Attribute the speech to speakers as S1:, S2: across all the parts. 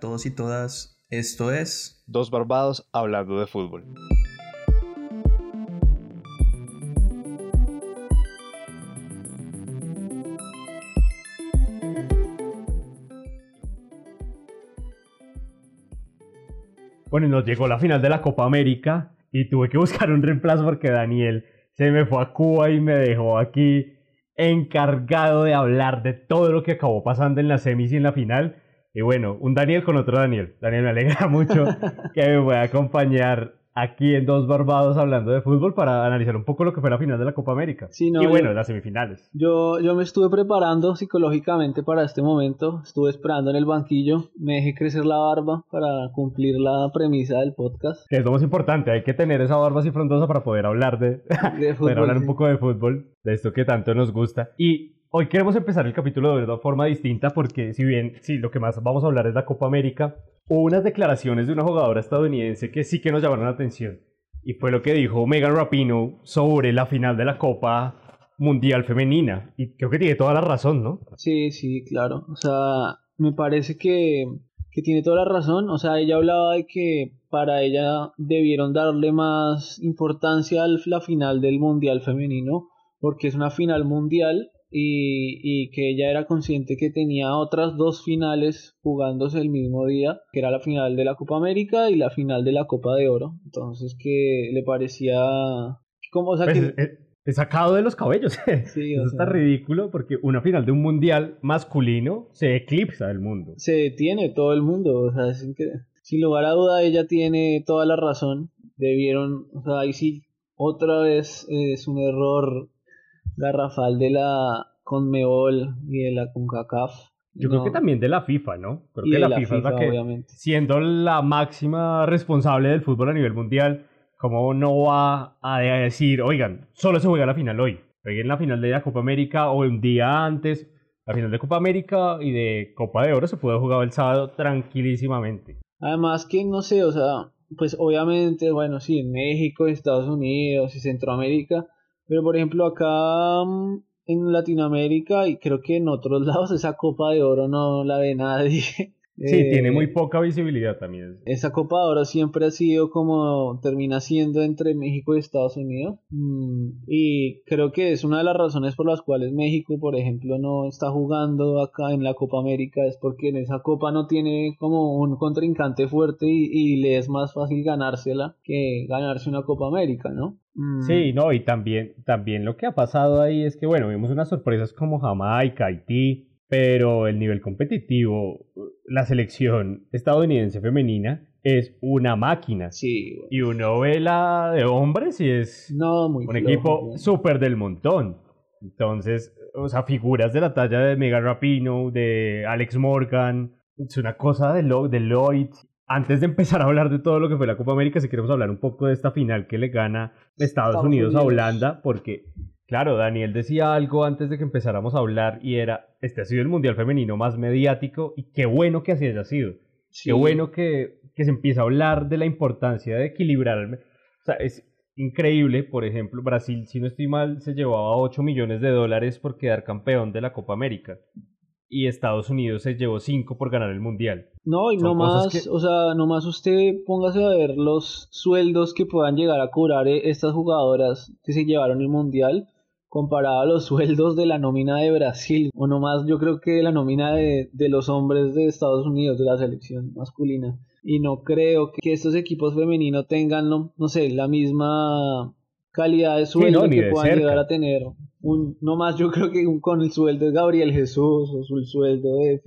S1: todos y todas. Esto es
S2: Dos Barbados hablando de fútbol.
S3: Bueno, y nos llegó la final de la Copa América y tuve que buscar un reemplazo porque Daniel se me fue a Cuba y me dejó aquí encargado de hablar de todo lo que acabó pasando en la semis y en la final. Y bueno, un Daniel con otro Daniel. Daniel me alegra mucho que me pueda acompañar aquí en Dos Barbados hablando de fútbol para analizar un poco lo que fue la final de la Copa América.
S4: Sí, no,
S3: y bueno,
S4: yo-
S3: las semifinales.
S4: Yo, yo me estuve preparando psicológicamente para este momento, estuve esperando en el banquillo, me dejé crecer la barba para cumplir la premisa del podcast
S3: Que es lo más importante, hay que tener esa barba así frondosa para poder hablar de,
S4: de
S3: poder
S4: fútbol.
S3: hablar un poco de fútbol, de esto que tanto nos gusta. Y hoy queremos empezar el capítulo de una forma distinta porque si bien, sí, lo que más vamos a hablar es la Copa América, hubo unas declaraciones de una jugadora estadounidense que sí que nos llamaron la atención. Y fue lo que dijo Megan Rapinoe sobre la final de la Copa Mundial Femenina. Y creo que tiene toda la razón, ¿no?
S4: Sí, sí, claro. O sea, me parece que, que tiene toda la razón. O sea, ella hablaba de que para ella debieron darle más importancia a la final del Mundial femenino, porque es una final mundial y, y que ella era consciente que tenía otras dos finales jugándose el mismo día, que era la final de la Copa América y la final de la Copa de Oro. Entonces que le parecía... Como, o sea,
S3: Pues,
S4: que...
S3: es- es sacado de los cabellos.
S4: Sí,
S3: Eso está ridículo porque una final de un mundial masculino se eclipsa del mundo.
S4: se detiene todo el mundo. O sea, es incre- sin lugar a duda ella tiene toda la razón. Debieron, o sea, ahí sí, otra vez es un error garrafal de la Conmebol y de la CONCACAF.
S3: Yo
S4: No,
S3: creo que también de la FIFA, ¿no? Creo
S4: y
S3: que
S4: de
S3: la,
S4: la
S3: FIFA, es la
S4: FIFA,
S3: que,
S4: obviamente.
S3: siendo la máxima responsable del fútbol a nivel mundial, ¿cómo no va a decir, oigan, solo se juega la final hoy? Jueguen la final de la Copa América o un día antes. La final de Copa América y de Copa de Oro se puede jugar el sábado tranquilísimamente.
S4: Además que no sé, o sea, pues obviamente, bueno, sí, en México, Estados Unidos y Centroamérica, pero por ejemplo acá mm, en Latinoamérica y creo que en otros lados esa Copa de Oro no la ve nadie.
S3: Sí,
S4: Eh,
S3: tiene muy poca visibilidad también.
S4: Esa Copa de Oro siempre ha sido como termina siendo entre México y Estados Unidos. Mm, y creo que es una de las razones por las cuales México, por ejemplo, no está jugando acá en la Copa América. Es porque en esa Copa no tiene como un contrincante fuerte y, y le es más fácil ganársela que ganarse una Copa América, ¿no? Mm,
S3: Sí, no, y también, también lo que ha pasado ahí es que, bueno, vimos unas sorpresas como Jamaica, Haití, pero el nivel competitivo, la selección estadounidense femenina es una máquina.
S4: Sí, bueno.
S3: Y uno ve la de hombres y es
S4: No, muy
S3: un
S4: flojo,
S3: equipo súper del montón. Entonces, o sea, figuras de la talla de Megan Rapinoe, de Alex Morgan, es una cosa de, Lo- de Lloyd. Antes de empezar a hablar de todo lo que fue la Copa América, si queremos hablar un poco de esta final que le gana Estados,
S4: Estados
S3: Unidos, a. Holanda, porque, claro, Daniel decía algo antes de que empezáramos a hablar y era, este ha sido el Mundial Femenino más mediático y qué bueno que así haya sido.
S4: Sí.
S3: Qué bueno que, que se empieza a hablar de la importancia de equilibrar. O sea, es increíble, por ejemplo, Brasil, si no estoy mal, se llevaba 8 millones de dólares por quedar campeón de la Copa América. Y Estados Unidos se llevó 5 por ganar el Mundial.
S4: No, y
S3: Son
S4: nomás,
S3: que-
S4: o sea, nomás usted póngase a ver los sueldos que puedan llegar a cobrar eh, estas jugadoras que se llevaron el mundial comparado a los sueldos de la nómina de Brasil, o nomás yo creo que la nómina de, de los hombres de Estados Unidos, de la selección masculina. Y no creo que estos equipos femeninos tengan, no, no sé, la misma calidad de sueldo
S3: no,
S4: que puedan llegar a tener. Un, no más yo creo que un- con el sueldo de Gabriel Jesús o el sueldo de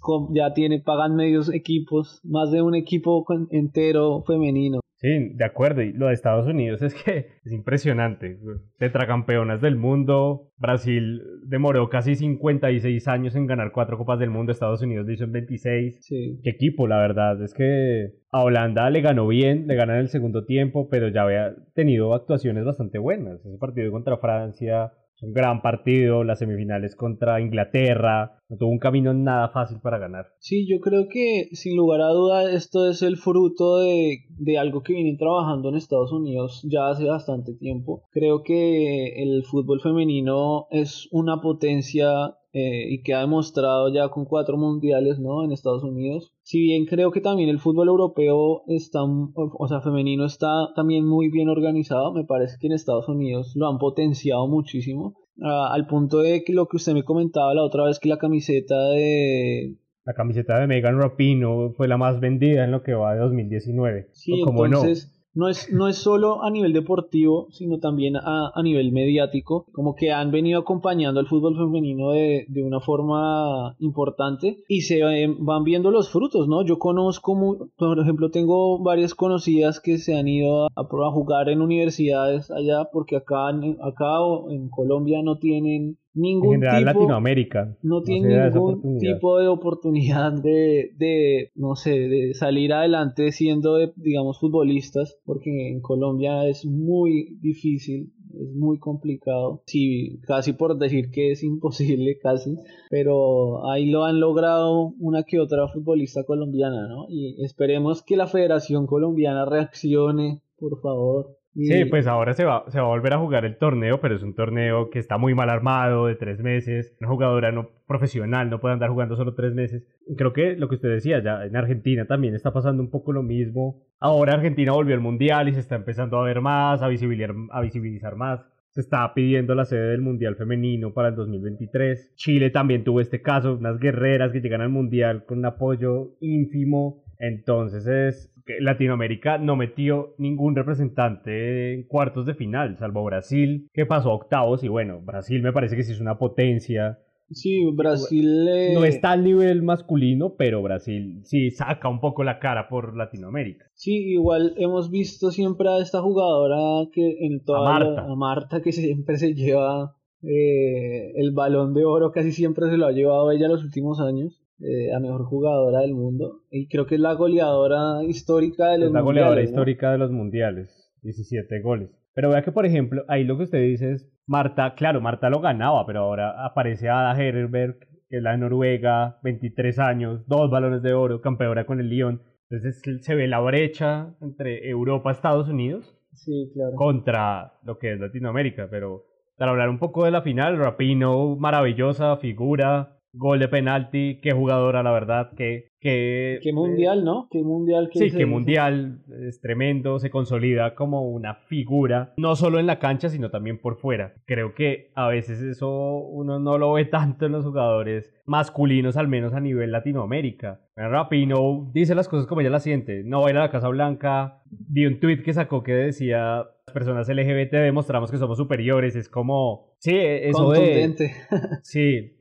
S4: com- ya tiene, pagan medios equipos, más de un equipo con- entero femenino.
S3: Sí, de acuerdo. Y lo de Estados Unidos es que es impresionante. Tetracampeonas del mundo. Brasil demoró casi 56 años en ganar cuatro Copas del Mundo. Estados Unidos lo hizo en 26.
S4: Sí.
S3: qué equipo, la verdad. Es que a Holanda le ganó bien, le gana en el segundo tiempo, pero ya había tenido actuaciones bastante buenas. Ese partido contra Francia, un gran partido, las semifinales contra Inglaterra, no tuvo un camino nada fácil para ganar.
S4: Sí, yo creo que sin lugar a duda esto es el fruto de, de algo que vienen trabajando en Estados Unidos ya hace bastante tiempo. Creo que el fútbol femenino es una potencia eh, y que ha demostrado ya con cuatro mundiales, ¿no? En Estados Unidos. Si bien creo que también el fútbol europeo está, o sea, femenino está también muy bien organizado, me parece que en Estados Unidos lo han potenciado muchísimo. al punto de que lo que usted me comentaba la otra vez que la camiseta de
S3: la camiseta de Megan Rapino fue la más vendida en lo que va de 2019.
S4: Sí, entonces no es, no es solo a nivel deportivo, sino también a, a, nivel mediático, como que han venido acompañando al fútbol femenino de, de una forma importante y se van viendo los frutos, ¿no? Yo conozco, por ejemplo, tengo varias conocidas que se han ido a, a jugar en universidades allá, porque acá, acá en Colombia no tienen ningún
S3: en general Latinoamérica
S4: no tiene ningún tipo de oportunidad de, de, no sé, de salir adelante siendo, digamos, futbolistas, porque en Colombia es muy difícil, es muy complicado, sí, casi por decir que es imposible, casi, pero ahí lo han logrado una que otra futbolista colombiana, ¿no? Y esperemos que la Federación Colombiana reaccione, por favor,
S3: Sí, pues ahora se va, se va a volver a jugar el torneo, pero es un torneo que está muy mal armado, de tres meses. Una jugadora no profesional no puede andar jugando solo tres meses. Creo que lo que usted decía, ya en Argentina también está pasando un poco lo mismo. Ahora Argentina volvió al Mundial y se está empezando a ver más, a visibilizar, a visibilizar más. Se está pidiendo la sede del Mundial Femenino para el 2023. Chile también tuvo este caso, unas guerreras que llegan al Mundial con un apoyo ínfimo. Entonces es Latinoamérica no metió ningún representante en cuartos de final, salvo Brasil, que pasó a octavos. Y bueno, Brasil me parece que sí es una potencia.
S4: Sí, Brasil.
S3: No está al nivel masculino, pero Brasil sí saca un poco la cara por Latinoamérica.
S4: Sí, igual hemos visto siempre a esta jugadora que en toda.
S3: A Marta.
S4: a Marta, que siempre se lleva eh, el balón de oro, casi siempre se lo ha llevado ella los últimos años. Eh, a mejor jugadora del mundo. Y creo que es la goleadora histórica de los
S3: es la goleadora histórica de los mundiales. 17 goles. Pero vea que, por ejemplo, ahí lo que usted dice es, Marta, claro, Marta lo ganaba, pero ahora aparece Ada Herberg, que es la de Noruega, 23 años, dos balones de oro, campeona con el Lyon. Entonces se ve la brecha entre Europa, Estados Unidos,
S4: sí, claro.
S3: contra lo que es Latinoamérica. Pero para hablar un poco de la final, Rapino, maravillosa figura, gol de penalti, qué jugadora, la verdad, que... que
S4: qué mundial, ¿no? Qué mundial.
S3: Que sí, qué mundial, es tremendo, se consolida como una figura, no solo en la cancha, sino también por fuera. Creo que a veces eso uno no lo ve tanto en los jugadores masculinos, al menos a nivel Latinoamérica. Rapino dice las cosas como ella las siente, no va a ir a la Casa Blanca, vi un tweet que sacó que decía las personas LGBT demostramos que somos superiores, es como, sí, eso de... sí,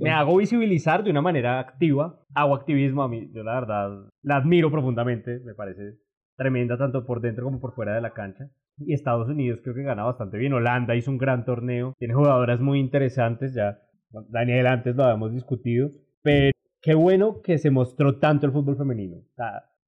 S3: me, hago visibilizar de una manera activa, hago activismo a mí, yo la verdad la admiro profundamente, me parece tremenda tanto por dentro como por fuera de la cancha. Y Estados Unidos creo que gana bastante bien, Holanda hizo un gran torneo, tiene jugadoras muy interesantes, ya Daniel antes lo habíamos discutido, pero qué bueno que se mostró tanto el fútbol femenino.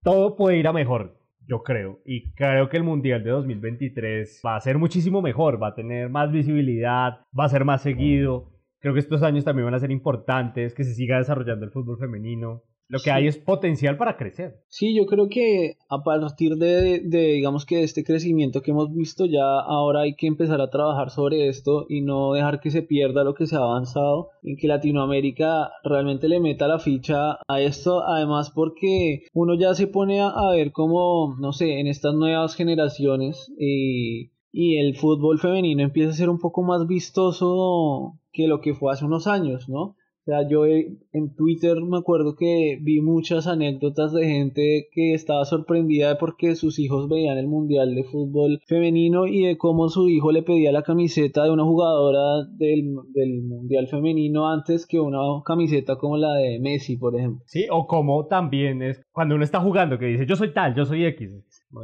S3: todo puede ir a mejor, yo creo. Y creo que el Mundial de 2023 va a ser muchísimo mejor, va a tener más visibilidad, va a ser más seguido. Creo que estos años también van a ser importantes, que se siga desarrollando el fútbol femenino. Lo que hay es potencial para crecer.
S4: Sí, yo creo que a partir de, de, digamos que este crecimiento que hemos visto, ya ahora hay que empezar a trabajar sobre esto y no dejar que se pierda lo que se ha avanzado, en que Latinoamérica realmente le meta la ficha a esto, además porque uno ya se pone a, a ver cómo, no sé, en estas nuevas generaciones y y el fútbol femenino empieza a ser un poco más vistoso que lo que fue hace unos años, ¿no? O sea, yo en Twitter me acuerdo que vi muchas anécdotas de gente que estaba sorprendida de porque sus hijos veían el Mundial de Fútbol Femenino y de cómo su hijo le pedía la camiseta de una jugadora del, del Mundial Femenino antes que una camiseta como la de Messi, por ejemplo.
S3: Sí, o como también es cuando uno está jugando que dice yo soy tal, yo soy X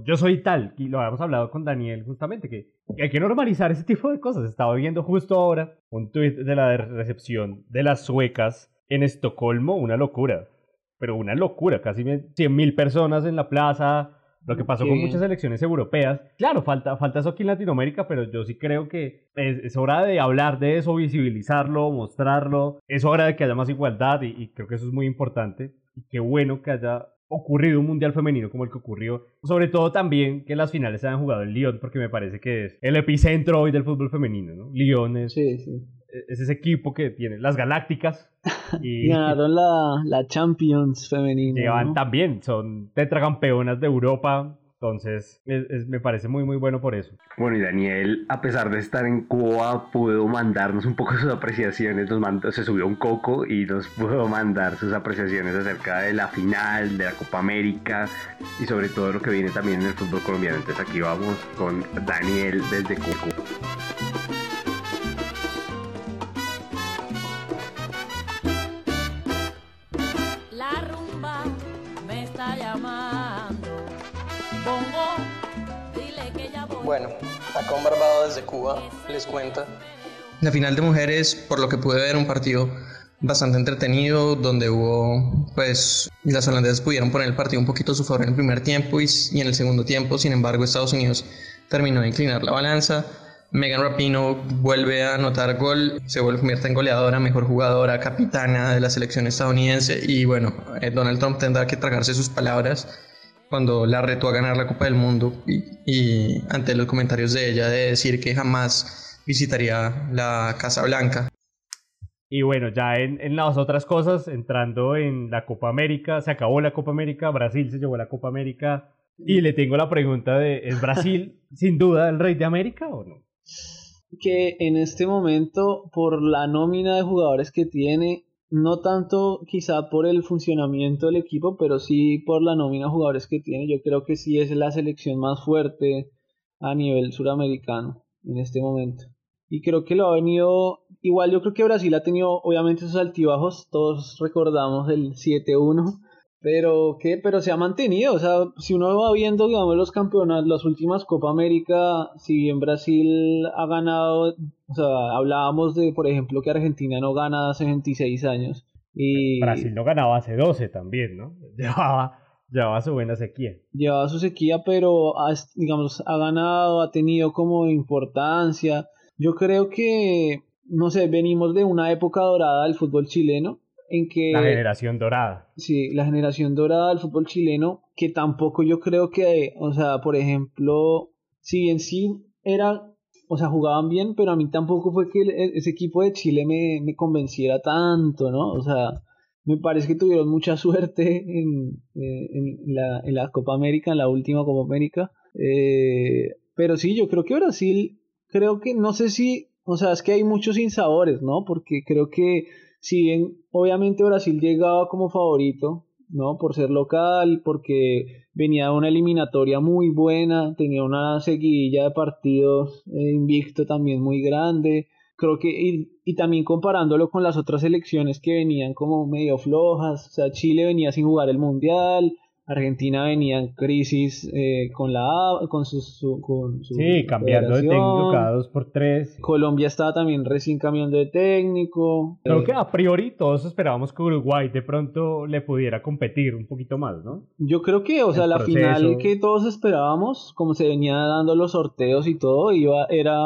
S3: yo soy tal, y lo habíamos hablado con Daniel justamente, que, hay que normalizar ese tipo de cosas. Estaba viendo justo ahora un tuit de la recepción de las suecas en Estocolmo, una locura, pero una locura, casi 100.000 personas en la plaza, lo que pasó con muchas elecciones europeas. Claro, falta, falta eso aquí en Latinoamérica, pero yo sí creo que es, hora de hablar de eso, visibilizarlo, mostrarlo. Es hora de que haya más igualdad y, y creo que eso es muy importante. Y qué bueno que haya ocurrido un mundial femenino como el que ocurrió. Sobre todo también que las finales se han jugado en Lyon, porque me parece que es el epicentro hoy del fútbol femenino, ¿no? Lyon es
S4: sí, sí.
S3: es ese equipo que tiene las Galácticas.
S4: Y ganaron la, la Champions femenina.
S3: Llevan también, son tetracampeonas de Europa. Entonces, me parece muy, muy bueno por eso.
S5: Bueno, y Daniel, a pesar de estar en Cuba, pudo mandarnos un poco sus apreciaciones. Nos mandó, se subió un coco y nos pudo mandar sus apreciaciones acerca de la final, de la Copa América y sobre todo lo que viene también en el fútbol colombiano. Entonces, aquí vamos con Daniel desde Cuba.
S6: Bueno, acá un barbado desde Cuba les cuenta.
S7: La final de mujeres, por lo que pude ver, un partido bastante entretenido, donde hubo, pues, las holandesas pudieron poner el partido un poquito a su favor en el primer tiempo y, en el segundo tiempo, sin embargo, Estados Unidos terminó de inclinar la balanza. Megan Rapino vuelve a anotar gol, se vuelve convierte en goleadora, mejor jugadora, capitana de la selección estadounidense y bueno, eh, Donald Trump tendrá que tragarse sus palabras cuando la retó a ganar la Copa del Mundo y, ante los comentarios de ella de decir que jamás visitaría la Casa Blanca.
S3: Y bueno, ya en, en, las otras cosas, entrando en la Copa América, se acabó la Copa América, Brasil se llevó la Copa América y le tengo la pregunta de, ¿es Brasil sin duda el rey de América o no?
S4: Que en este momento, por la nómina de jugadores que tiene, no tanto quizá por el funcionamiento del equipo, pero sí por la nómina de jugadores que tiene. Yo creo que sí es la selección más fuerte a nivel suramericano en este momento. Y creo que lo ha venido, igual yo creo que Brasil ha tenido obviamente sus altibajos, todos recordamos el 7-1, pero que pero se ha mantenido, o sea, si uno va viendo digamos los campeonatos, las últimas Copa América, si bien Brasil ha ganado, o sea, hablábamos de por ejemplo que Argentina no gana hace 26 años y
S3: Brasil no ganaba hace 12 también, ¿no? Llevaba llevaba su buena sequía.
S4: Llevaba su sequía, pero ha, digamos ha ganado, ha tenido como importancia. Yo creo que no sé, venimos de una época dorada del fútbol chileno en que...
S3: La generación dorada.
S4: Sí, la generación dorada del fútbol chileno, que tampoco yo creo que, o sea, por ejemplo, si bien sí era, o sea, jugaban bien, pero a mí tampoco fue que ese equipo de Chile me, me convenciera tanto, ¿no? O sea, me parece que tuvieron mucha suerte en, eh, en, la, en la Copa América, en la última Copa América. Eh, pero sí, yo creo que Brasil, creo que, no sé si, o sea, es que hay muchos insabores, ¿no? Porque creo que si bien obviamente Brasil llegaba como favorito, ¿no? Por ser local, porque venía de una eliminatoria muy buena, tenía una seguidilla de partidos eh, invicto también muy grande. Creo que, y, y, también comparándolo con las otras elecciones que venían como medio flojas, o sea, Chile venía sin jugar el Mundial, Argentina venía en crisis eh, con la con su, con su
S3: sí cambiando de técnico cada dos por tres.
S4: Colombia estaba también recién cambiando de técnico.
S3: Creo que a priori todos esperábamos que Uruguay de pronto le pudiera competir un poquito más no
S4: yo creo que o sea la final que todos esperábamos como se venía dando los sorteos y todo iba era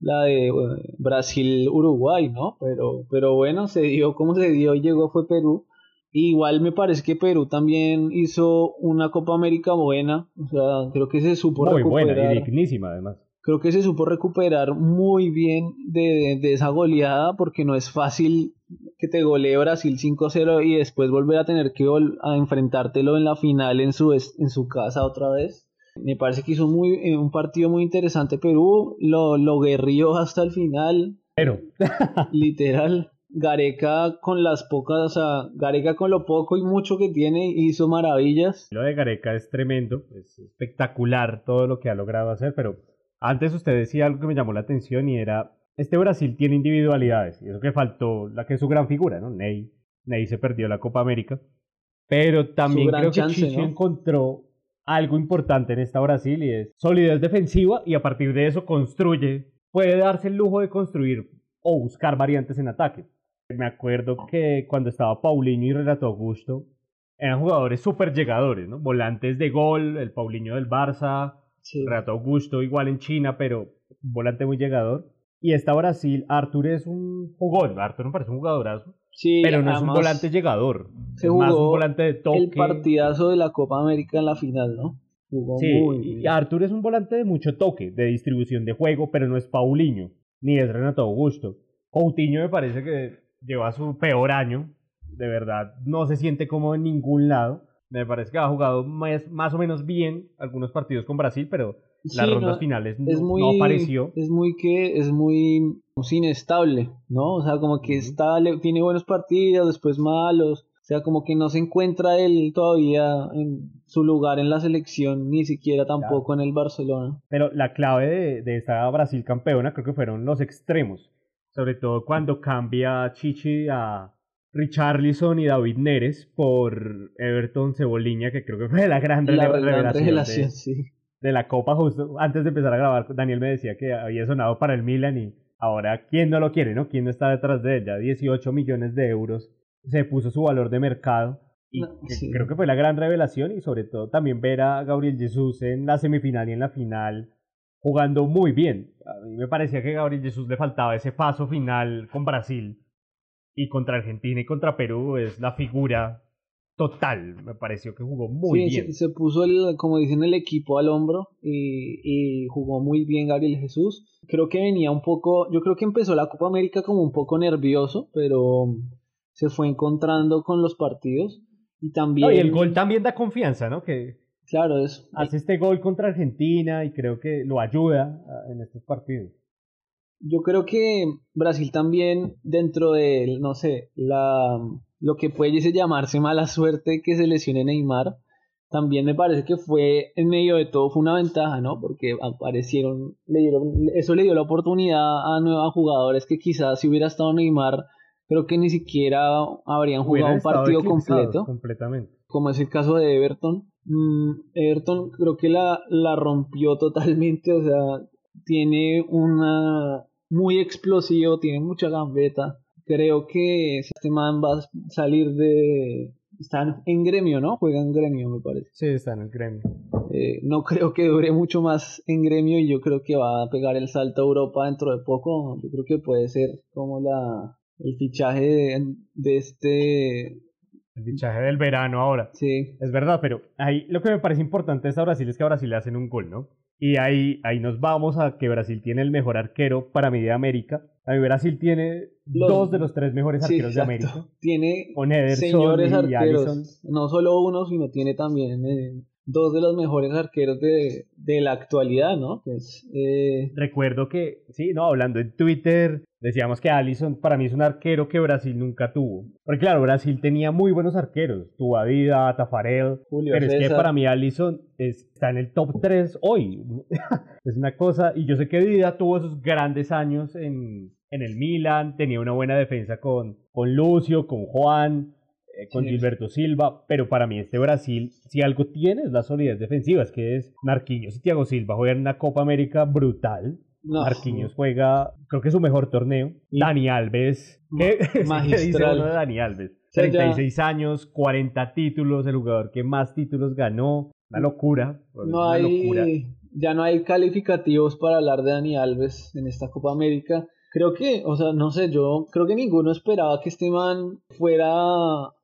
S4: la de Brasil Uruguay no pero pero bueno se dio como se dio y llegó fue Perú Igual me parece que Perú también hizo una Copa América buena, o sea, creo que se supo
S3: muy buena y dignísima además.
S4: Creo que se supo recuperar muy bien de, de, esa goleada porque no es fácil que te golee Brasil 5-0 y después volver a tener que a enfrentártelo en la final en su, en su casa otra vez. Me parece que hizo muy, eh, un partido muy interesante Perú, lo, lo guerrió hasta el final.
S3: Pero.
S4: literal. Gareca con las pocas, o sea, Gareca con lo poco y mucho que tiene hizo maravillas.
S3: Lo de Gareca es tremendo, es espectacular todo lo que ha logrado hacer, pero antes usted decía algo que me llamó la atención y era, este Brasil tiene individualidades, y eso que faltó, la que es su gran figura, ¿no? Ney, Ney se perdió la Copa América, pero también creo que Chicho encontró algo importante en esta Brasil y es solidez defensiva y a partir de eso construye, puede darse el lujo de construir o buscar variantes en ataque. Me acuerdo que cuando estaba Paulinho y Renato Augusto, eran jugadores súper llegadores, ¿no? Volantes de gol, el Paulinho del Barça, Renato Augusto igual en China, pero volante muy llegador. Y esta Brasil, Artur es un jugón, Artur me parece un jugadorazo, sí, pero no es un volante llegador,
S4: se es más un volante de toque. El partidazo de la Copa América en la final, ¿no?
S3: Jugó sí, y Artur es un volante de mucho toque, de distribución de juego, pero no es Paulinho, ni es Renato Augusto. Coutinho me parece que lleva su peor año. De verdad, no se siente como en ningún lado. Me parece que ha jugado más, más o menos bien algunos partidos con Brasil, pero las
S4: Sí,
S3: rondas
S4: no,
S3: finales no,
S4: es muy,
S3: no apareció.
S4: Es muy que es muy pues, inestable, ¿no? O sea, como que está, tiene buenos partidos, después malos. O sea, como que no se encuentra él todavía en su lugar en la selección, ni siquiera tampoco en el Barcelona.
S3: Pero la clave de, de esta Brasil campeona creo que fueron los extremos. Sobre todo cuando cambia Chichi a Richarlison y David Neres por Everton Ceboliña, que creo que fue la gran,
S4: La
S3: revelación,
S4: revelación,
S3: de,
S4: sí.
S3: de la Copa. Justo antes de empezar a grabar, Daniel me decía que había sonado para el Milan y ahora, ¿quién no lo quiere? no ¿Quién no está detrás de ella? 18 millones de euros. Se puso su valor de mercado. Y
S4: No,
S3: que-
S4: sí.
S3: creo que fue la gran revelación y sobre todo también ver a Gabriel Jesús en la semifinal y en la final jugando muy bien. A mí me parecía que a Gabriel Jesús le faltaba ese paso final con Brasil y contra Argentina y contra Perú es la figura total. Me pareció que jugó muy
S4: Sí,
S3: bien.
S4: Se, se puso, el, como dicen, el equipo al hombro y, y jugó muy bien Gabriel Jesús. Creo que venía un poco, yo creo que empezó la Copa América como un poco nervioso, pero se fue encontrando con los partidos. Y también,
S3: No, y el gol también da confianza, ¿no? Que
S4: claro, es,
S3: hace este gol contra Argentina y creo que lo ayuda ah, en estos partidos.
S4: Yo creo que Brasil también, dentro de, no sé, la, lo que puede llamarse mala suerte que se lesione Neymar, también me parece que fue, en medio de todo, fue una ventaja, ¿no? Porque aparecieron, le dieron, eso le dio la oportunidad a nuevos jugadores que quizás si hubiera estado Neymar, creo que ni siquiera habrían jugado un partido completo
S3: Completamente.
S4: como es el caso de Everton. Mm, Everton creo que la, la rompió totalmente, o sea, tiene una muy explosivo, tiene mucha gambeta. Creo que este man va a salir de... Está en gremio, ¿no? Juega en gremio, me parece.
S3: Sí, está en el gremio.
S4: Eh, no creo que dure mucho más en gremio y yo creo que va a pegar el salto a Europa dentro de poco. Yo creo que puede ser como la el fichaje de, de este...
S3: El fichaje del verano ahora.
S4: Sí,
S3: Es verdad, pero ahí lo que me parece importante de esta Brasil es que a Brasil le hacen un gol, ¿no? Y ahí, ahí nos vamos a que Brasil tiene el mejor arquero para mí de América. A mí Brasil tiene
S4: Los-
S3: dos de los tres mejores
S4: Sí,
S3: arqueros de. América.
S4: Tiene
S3: Con Ederson
S4: señores
S3: y
S4: arqueros.
S3: Alisson.
S4: No solo uno, sino tiene también eh, dos de los mejores arqueros de, de la actualidad, ¿no? Eh,
S3: Recuerdo que, sí, no, hablando en Twitter, decíamos que Alisson para mí es un arquero que Brasil nunca tuvo. Porque claro, Brasil tenía muy buenos arqueros. Tuvo a Vida, Tafarel.
S4: Julio
S3: Pero es que para mí Alisson es- está en el top 3 hoy. es una cosa, y yo sé que Vida tuvo esos grandes años en, en el Milan, tenía una buena defensa con, con Lucio, con Juan, eh, con
S4: Sí.
S3: Gilberto Silva, pero para mí este Brasil, si algo tiene es la solidez defensiva, es que es Marquinhos y Thiago Silva juegan una Copa América brutal.
S4: no,
S3: Marquinhos juega, creo que su mejor torneo.
S4: Y-
S3: Dani Alves, ¿qué, ¿qué dice
S4: magistral.
S3: uno de Dani Alves?
S4: sea, ya-
S3: 36 años, 40 títulos, el jugador que más títulos ganó. Una locura.
S4: no
S3: una locura.
S4: hay, ya no hay calificativos para hablar de Dani Alves en esta Copa América. Creo que, o sea, no sé, yo creo que ninguno esperaba que este man fuera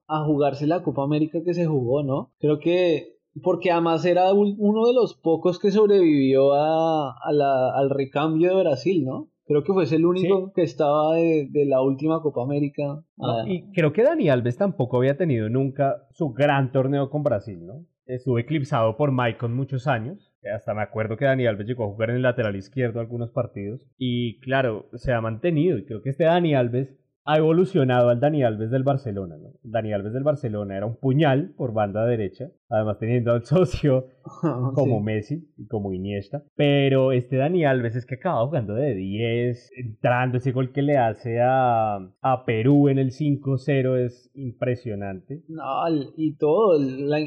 S4: a jugarse la Copa América que se jugó, ¿no? Creo que porque además era un- uno de los pocos que sobrevivió a, a la- al recambio de Brasil, ¿no? Creo que fue el único que estaba de, de la última Copa América.
S3: No,
S4: Ah,
S3: y creo que Dani Alves tampoco había tenido nunca su gran torneo con Brasil, ¿no? Estuvo eclipsado por Maicon muchos años. que Hasta me acuerdo que Dani Alves llegó a jugar en el lateral izquierdo algunos partidos. Y claro, se ha mantenido. Y creo que este Dani Alves ha evolucionado al Dani Alves del Barcelona, ¿no? Dani Alves del Barcelona era un puñal por banda derecha. Además teniendo al socio como
S4: sí.
S3: Messi y como Iniesta. Pero este Dani Alves es que acaba jugando de 10, entrando ese gol que le hace a, a Perú en el 5-0 es impresionante.
S4: No, y todo, la,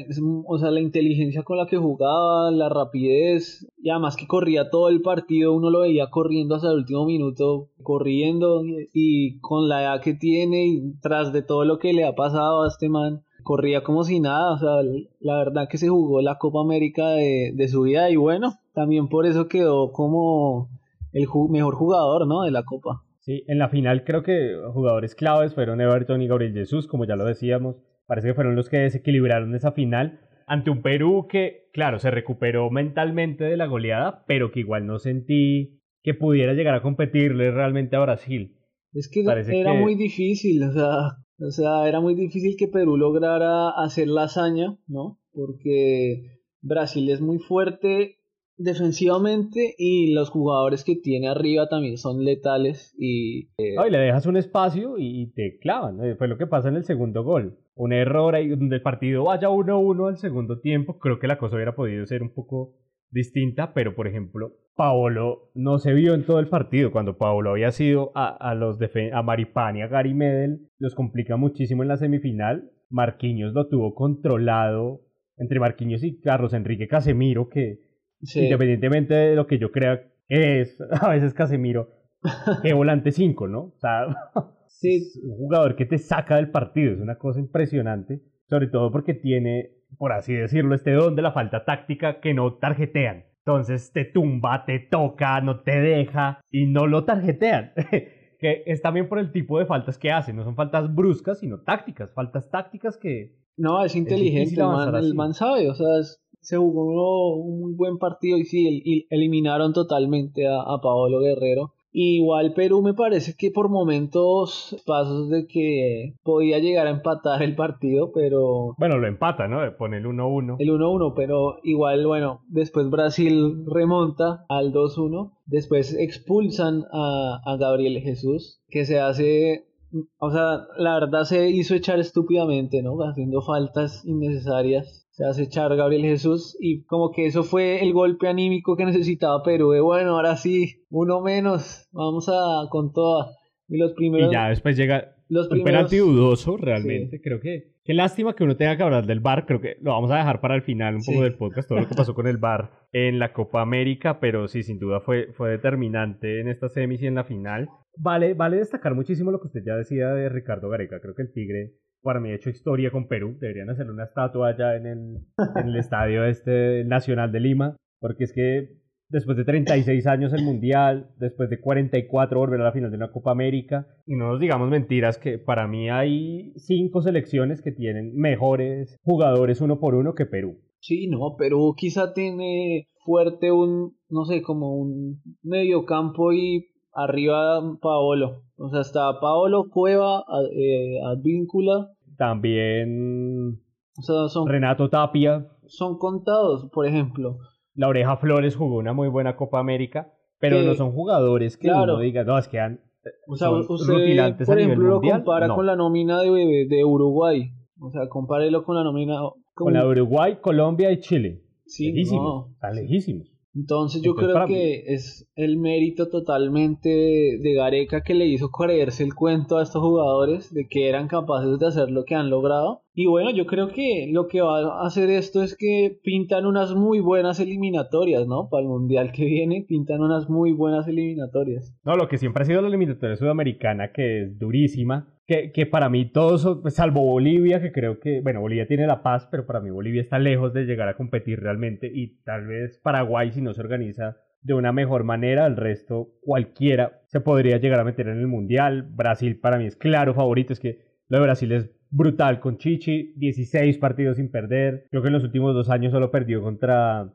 S4: o sea, la inteligencia con la que jugaba, la rapidez, y además que corría todo el partido, uno lo veía corriendo hasta el último minuto, corriendo, y, y con la que tiene, y tras de todo lo que le ha pasado a este man, corría como si nada, o sea, la verdad que se jugó la Copa América de, de su vida, y bueno, también por eso quedó como el mejor jugador, ¿no? De la Copa.
S3: Sí, en la final creo que jugadores claves fueron Everton y Gabriel Jesús, como ya lo decíamos. Parece que fueron los que desequilibraron esa final ante un Perú que, claro, se recuperó mentalmente de la goleada, pero que igual no sentí que pudiera llegar a competirle realmente a Brasil.
S4: Es que era muy difícil, o sea, o sea, era muy difícil que Perú lograra hacer la hazaña, ¿no? Porque Brasil es muy fuerte defensivamente y los jugadores que tiene arriba también son letales y...
S3: Eh... le dejas un espacio y te clavan, fue lo que pasa en el segundo gol. Un error ahí donde el partido vaya 1-1 al segundo tiempo, creo que la cosa hubiera podido ser un poco distinta, pero por ejemplo, Paolo no se vio en todo el partido. Cuando Paolo había sido a, a los a Maripani, a Gary Medel, los complica muchísimo en la semifinal. Marquinhos lo tuvo controlado entre Marquinhos y Carlos Enrique Casemiro, que Independientemente de lo que yo crea que es a veces Casemiro, que volante 5, ¿no? O sea, es un jugador que te saca del partido, es una cosa impresionante, sobre todo porque tiene, por así decirlo, este don de la falta táctica que no tarjetean. Entonces te tumba, te toca, no te deja y no lo tarjetean. que es también por el tipo de faltas que hace, no son faltas bruscas, sino tácticas, faltas tácticas que...
S4: No, es inteligente, el man, el man sabe, o sea, es, se jugó un muy buen partido y sí, eliminaron totalmente a, a Paolo Guerrero. Igual Perú me parece que por momentos pasos de que podía llegar a empatar el partido, pero...
S3: Bueno, lo empata, ¿no? Pone el 1-1.
S4: El 1-1, pero igual, bueno, después Brasil remonta al 2-1. Después expulsan a, a Gabriel Jesús, que se hace o sea, la verdad se hizo echar estúpidamente, ¿no? Haciendo faltas innecesarias se hace echar Gabriel Jesús y como que eso fue el golpe anímico que necesitaba Perú de bueno, ahora sí, uno menos, vamos a con toda. Y los primeros...
S3: Y ya después llega los primeros... un penalti dudoso, realmente, creo que... Qué lástima que uno tenga que hablar del bar, creo que lo vamos a dejar para el final un poco del podcast, todo lo que pasó con el bar en la Copa América, pero sí, sin duda fue, fue determinante en esta semis y en la final. Vale, vale destacar muchísimo lo que usted ya decía de Ricardo Gareca, creo que el Tigre para mí he hecho historia con Perú. Deberían hacerle una estatua allá en el, en el estadio este nacional de Lima, porque es que después de 36 años el Mundial, después de 44 volver a la final de una Copa América, y no nos digamos mentiras que para mí hay cinco selecciones que tienen mejores jugadores uno por uno que Perú.
S4: Sí, no, Perú quizá tiene fuerte un, no sé, como un medio campo y arriba Paolo. O sea, está Paolo Cueva, eh, Advíncula.
S3: También son, Renato Tapia.
S4: Son contados, por ejemplo.
S3: La Oreja Flores jugó una muy buena Copa América, pero no son jugadores que uno diga, no, es que han,
S4: o sea, usted, por ejemplo, lo compara con la nómina de, de Uruguay. O sea, compárelo con la nómina.
S3: Con, la de Uruguay, Colombia y Chile. Sí, lejísimos. Están lejísimos.
S4: Entonces yo creo que es el mérito totalmente de Gareca que le hizo creerse el cuento a estos jugadores de que eran capaces de hacer lo que han logrado. Y bueno, yo creo que lo que va a hacer esto es que pintan unas muy buenas eliminatorias, ¿no? Para el Mundial que viene, pintan unas muy buenas eliminatorias.
S3: No, lo que siempre ha sido la eliminatoria sudamericana, que es durísima, que, para mí todos, pues, salvo Bolivia, que creo que, bueno, Bolivia tiene la paz, pero para mí Bolivia está lejos de llegar a competir realmente y tal vez Paraguay si no se organiza de una mejor manera, el resto cualquiera se podría llegar a meter en el Mundial. Brasil para mí es claro favorito, es que lo de Brasil es brutal con Chichi, 16 partidos sin perder, creo que en los últimos dos años solo perdió contra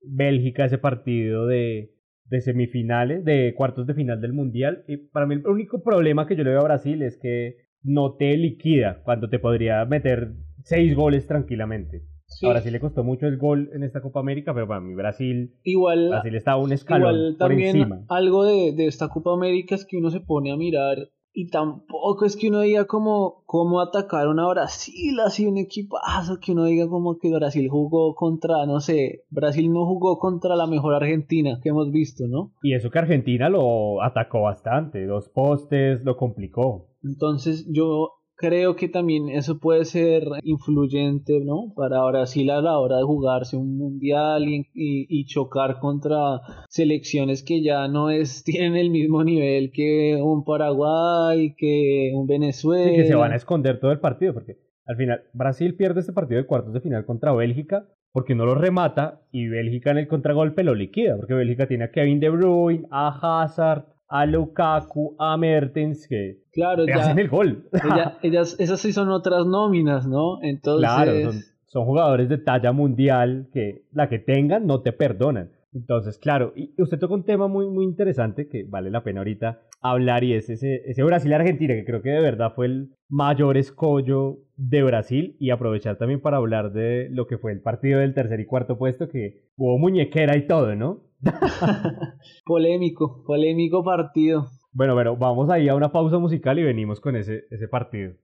S3: Bélgica ese partido de, de semifinales, de cuartos de final del Mundial. Y para mí el único problema que yo le veo a Brasil es que no te liquida cuando te podría meter seis goles tranquilamente. A Brasil le costó mucho el gol en esta Copa América, pero para mí Brasil,
S4: igual,
S3: Brasil está un escalón igual también
S4: Algo de, de esta Copa América es que uno se pone a mirar y tampoco es que uno diga como cómo atacaron a Brasil, así un equipazo, que uno diga como que Brasil jugó contra, no sé, Brasil no jugó contra la mejor Argentina que hemos visto, ¿no?
S3: Y eso que Argentina lo atacó bastante, dos postes, lo complicó.
S4: Entonces yo creo que también eso puede ser influyente, ¿no? Para Brasil a la hora de jugarse un mundial y, chocar contra selecciones que ya no es, tienen el mismo nivel que un Paraguay, que un Venezuela.
S3: Sí, que se van a esconder todo el partido, porque al final Brasil pierde este partido de cuartos de final contra Bélgica porque no lo remata y Bélgica en el contragolpe lo liquida, porque Bélgica tiene a Kevin De Bruyne, a Hazard, a Lukaku, a Mertens, que
S4: claro,
S3: ya, hacen el gol.
S4: ellas, esas sí son otras nóminas, ¿no? Entonces...
S3: Claro, son, jugadores de talla mundial que la que tengan no te perdonan. Entonces, claro, y usted toca un tema muy, muy interesante que vale la pena ahorita hablar y es ese, ese Brasil-Argentina, que creo que de verdad fue el mayor escollo de Brasil y aprovechar también para hablar de lo que fue el partido del tercer y cuarto puesto, que hubo muñequera y todo, ¿no?
S4: polémico, polémico partido.
S3: Bueno, pero vamos ahí a una pausa musical y venimos con ese, ese partido.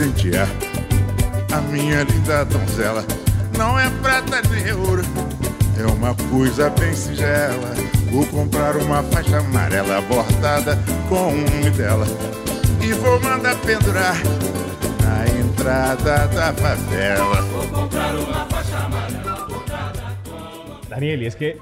S8: Presentear a minha linda donzela. Não é prata nem ouro, é uma coisa bem singela. Vou comprar uma faixa amarela bordada com o nome dela e vou mandar pendurar na entrada da favela. Vou comprar uma faixa
S3: amarela bordada com Daniel, y es que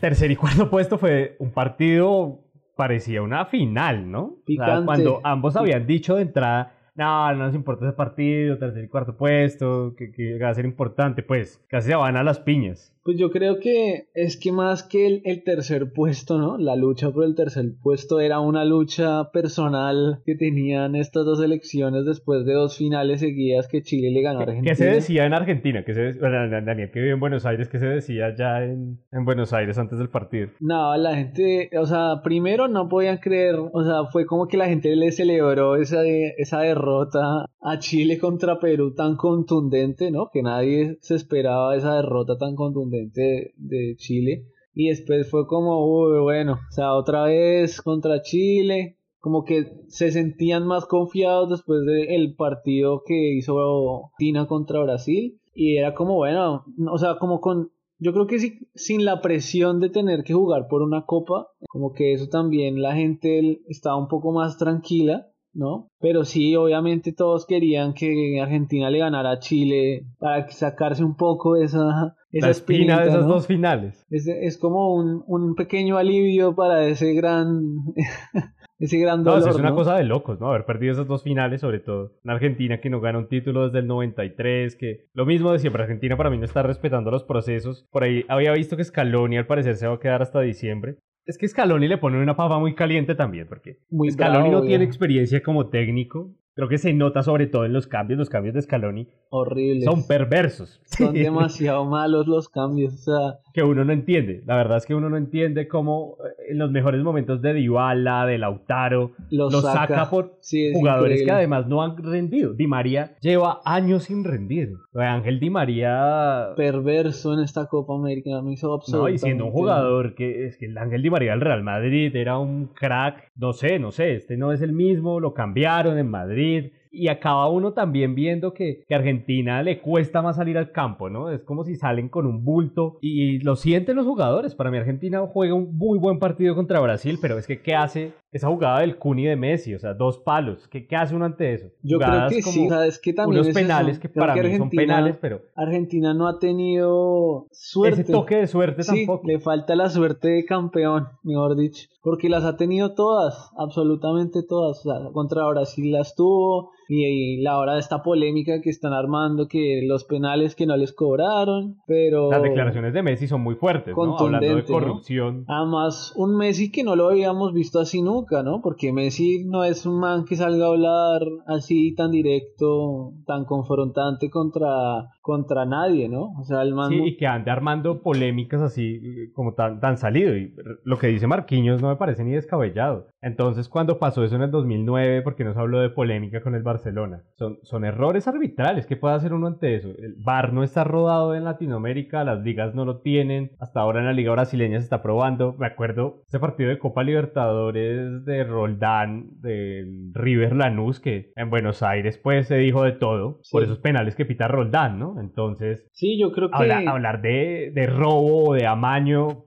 S3: tercer y cuarto puesto fue un partido parecía una final, ¿no?
S4: Picante. O sea,
S3: cuando ambos habían dicho de entrada no, no nos importa ese partido, tercer y cuarto puesto, que, que va a ser importante, pues casi se van a las piñas.
S4: Pues yo creo que es que más que el, tercer puesto, ¿no? La lucha por el tercer puesto era una lucha personal que tenían estas dos elecciones después de dos finales seguidas que Chile le ganó a Argentina.
S3: ¿Qué se decía en Argentina? ¿Qué se, Daniel, que vive en Buenos Aires, ¿qué se decía ya en, en Buenos Aires antes del partido?
S4: No, la gente, o sea, primero no podían creer, o sea, fue como que la gente le celebró esa, esa derrota a Chile contra Perú tan contundente, ¿no? Que nadie se esperaba esa derrota tan contundente de, Chile. Y después fue como, uy, bueno, o sea, otra vez contra Chile. Como que se sentían más confiados después del partido que hizo Tina contra Brasil. Y era como, bueno, o sea, como con yo creo que sí, sin la presión de tener que jugar por una copa, como que eso también la gente estaba un poco más tranquila, ¿no? Pero sí, obviamente todos querían que Argentina le ganara a Chile para sacarse un poco esa,
S3: esa espina de esas dos finales.
S4: Es, es como un, un, pequeño alivio para ese gran, ese gran dolor.
S3: No, es una cosa de locos, ¿no? Haber perdido esas dos finales, sobre todo en Argentina que no gana un título desde el 93, que lo mismo de siempre, Argentina para mí no está respetando los procesos. Por ahí había visto que Scaloni al parecer se va a quedar hasta diciembre. Es que Scaloni le pone una papa muy caliente también, porque Scaloni no tiene experiencia como técnico. Creo que se nota sobre todo en los cambios, los cambios de Scaloni.
S4: Horribles.
S3: Son perversos.
S4: Son demasiado malos los cambios. O sea,
S3: que uno no entiende. La verdad es que uno no entiende cómo eh, en los mejores momentos de Dybala, de Lautaro, los, saca. por jugadores que además no han rendido. Di María lleva años sin rendir. Ángel Di María...
S4: Perverso en esta Copa América, no hizo absolutamente...
S3: No, y siendo un jugador que es que el Ángel Di María del Real Madrid era un crack, no sé, no sé, este no es el mismo, lo cambiaron en Madrid y acaba uno también viendo que, que, Argentina le cuesta más salir al campo, ¿no? Es como si salen con un bulto y lo sienten los jugadores. Para mí Argentina juega un muy buen partido contra Brasil, pero es que ¿qué hace esa jugada del Cuni de Messi? O sea, dos palos. ¿Qué, qué hace uno ante eso?
S4: Yo creo que sí, es que también
S3: unos penales que para mí son penales, pero
S4: Argentina no ha tenido suerte.
S3: Ese toque de suerte
S4: sí,
S3: tampoco.
S4: Le falta la suerte de campeón, mejor dicho, porque las ha tenido todas, absolutamente todas. O sea, contra Brasil las tuvo y, la hora de esta polémica que están armando, que los penales que no les cobraron, pero...
S3: Las declaraciones de Messi son muy fuertes, ¿no? Hablando de corrupción.
S4: Además, un Messi que no lo habíamos visto así nunca, ¿no? Porque Messi no es un man que salga a hablar así tan directo, tan confrontante contra, contra nadie, ¿no? O sea, el man...
S3: Sí, y que ande armando polémicas así como tan, tan salido. Y lo que dice Marquinhos no me parece ni descabellado. Entonces, cuando pasó eso en el 2009, porque no se habló de polémica con el Barcelona. Son, son errores arbitrales. ¿Qué puede hacer uno ante eso? El VAR no está rodado en Latinoamérica, las ligas no lo tienen. Hasta ahora en la liga brasileña se está probando. Me acuerdo ese partido de Copa Libertadores de Roldán, del River Lanús, que en Buenos Aires pues se dijo de todo por esos penales que pita Roldán, ¿no? Entonces,
S4: sí, yo creo que
S3: hablar, hablar de, de robo o de amaño.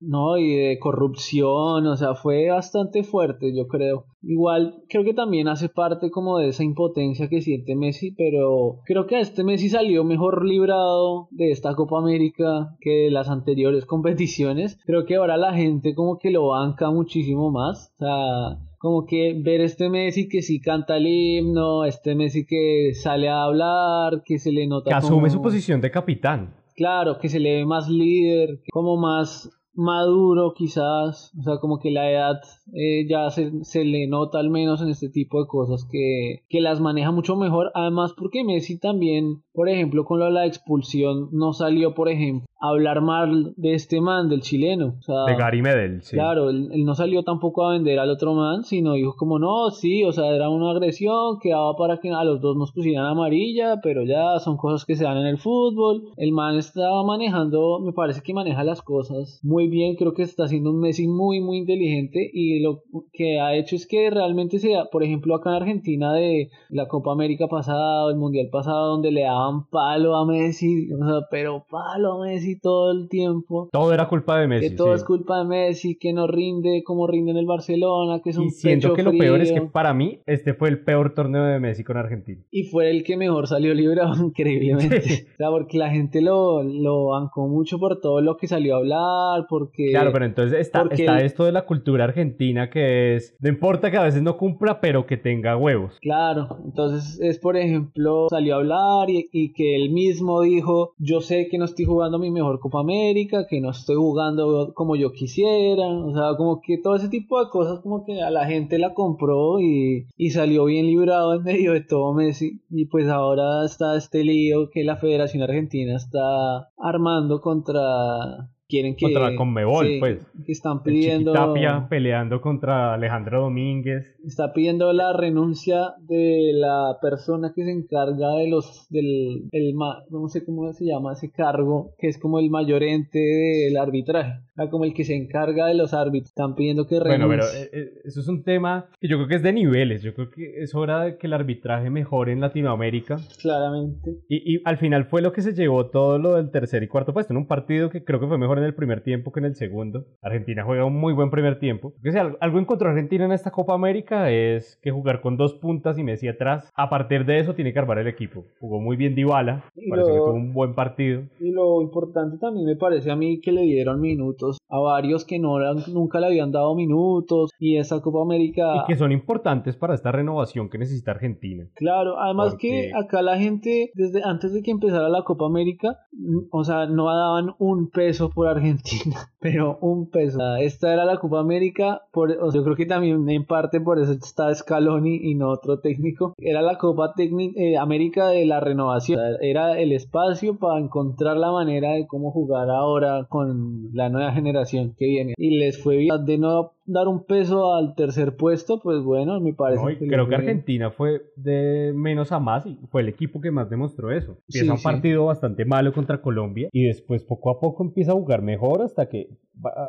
S4: No, y de corrupción, o sea, fue bastante fuerte, yo creo. Igual, creo que también hace parte como de esa impotencia que siente Messi, pero creo que a este Messi salió mejor librado de esta Copa América que de las anteriores competiciones. Creo que ahora la gente como que lo banca muchísimo más. O sea, como que ver este Messi que sí canta el himno, este Messi que sale a hablar, que se le nota.
S3: Que asume su posición de capitán.
S4: Claro, que se le ve más líder, como más maduro quizás, o sea, como que la edad eh, ya se, se, le nota al menos en este tipo de cosas que, que las maneja mucho mejor, además porque Messi también, por ejemplo, con de la expulsión no salió, por ejemplo, hablar mal de este man, del chileno. O sea,
S3: de Gary Medel, sí.
S4: Claro, él, él, no salió tampoco a vender al otro man, sino dijo como no, sí, o sea, era una agresión que daba para que a los dos nos pusieran amarilla, pero ya son cosas que se dan en el fútbol. El man estaba manejando, me parece que maneja las cosas muy bien, creo que está haciendo un Messi muy, muy inteligente y lo que ha hecho es que realmente sea, por ejemplo, acá en Argentina de la Copa América pasada, el Mundial pasado, donde le daban palo a Messi, o sea, pero palo a Messi todo el tiempo.
S3: Todo era culpa de Messi.
S4: Que todo
S3: sí.
S4: es culpa de Messi, que no rinde como rinde en el Barcelona, que es un
S3: y siento
S4: pecho
S3: que lo
S4: frío.
S3: peor es que para mí este fue el peor torneo de Messi con Argentina.
S4: Y fue el que mejor salió librado increíblemente.
S3: Sí.
S4: O sea, porque la gente lo, lo bancó mucho por todo lo que salió a hablar, porque...
S3: Claro, pero entonces está,
S4: porque
S3: está esto de la cultura argentina que es, no importa que a veces no cumpla, pero que tenga huevos.
S4: Claro, entonces es por ejemplo, salió a hablar y, y que él mismo dijo, yo sé que no estoy jugando mi mejor Copa América, que no estoy jugando como yo quisiera, o sea, como que todo ese tipo de cosas como que a la gente la compró y, y salió bien librado en medio de todo Messi. Y pues ahora está este lío que la Federación Argentina está armando contra... Quieren que...
S3: Contra la Conmebol,
S4: sí,
S3: pues.
S4: Que están pidiendo...
S3: Chiquitapia peleando contra Alejandro Domínguez.
S4: está pidiendo la renuncia de la persona que se encarga de los del el, no sé cómo se llama ese cargo que es como el mayor ente del arbitraje como el que se encarga de los árbitros están pidiendo que renuncie
S3: Bueno, pero eh, eh, eso es un tema que yo creo que es de niveles. Yo creo que es hora de que el arbitraje mejore en Latinoamérica.
S4: claramente
S3: Y, y al final fue lo que se llevó todo lo del tercer y cuarto puesto. En un partido que creo que fue mejor en el primer tiempo que en el segundo. Argentina juega un muy buen primer tiempo. Porque si algo, encontró Argentina en esta Copa América es que jugar con dos puntas y Messi atrás. A partir de eso tiene que armar el equipo. Jugó muy bien Dybala.
S4: Y
S3: Pareció que tuvo un buen partido.
S4: y lo importante también me parece a mí que le dieron minutos a varios que no nunca le habían dado minutos y esa Copa América
S3: Y que son importantes para esta renovación que necesita Argentina.
S4: Claro, además
S3: Porque-
S4: que acá la gente, desde antes de que empezara la Copa América, mm, o sea, no daban un peso por Argentina, pero un peso. Ah, Esta era la Copa América, por, yo creo que también en parte por eso está Scaloni y no otro técnico. Era la Copa eh, América de la renovación, era el espacio para encontrar la manera de cómo jugar ahora con la nueva generación que viene. Y les fue bien de no dar un peso al tercer puesto, pues bueno, me parece
S3: No,
S4: que
S3: creo que
S4: bien.
S3: Argentina fue de menos a más y fue el equipo que más demostró eso. Empieza
S4: Sí,
S3: un
S4: sí.
S3: partido bastante malo contra Colombia y después poco a poco empieza a jugar mejor hasta que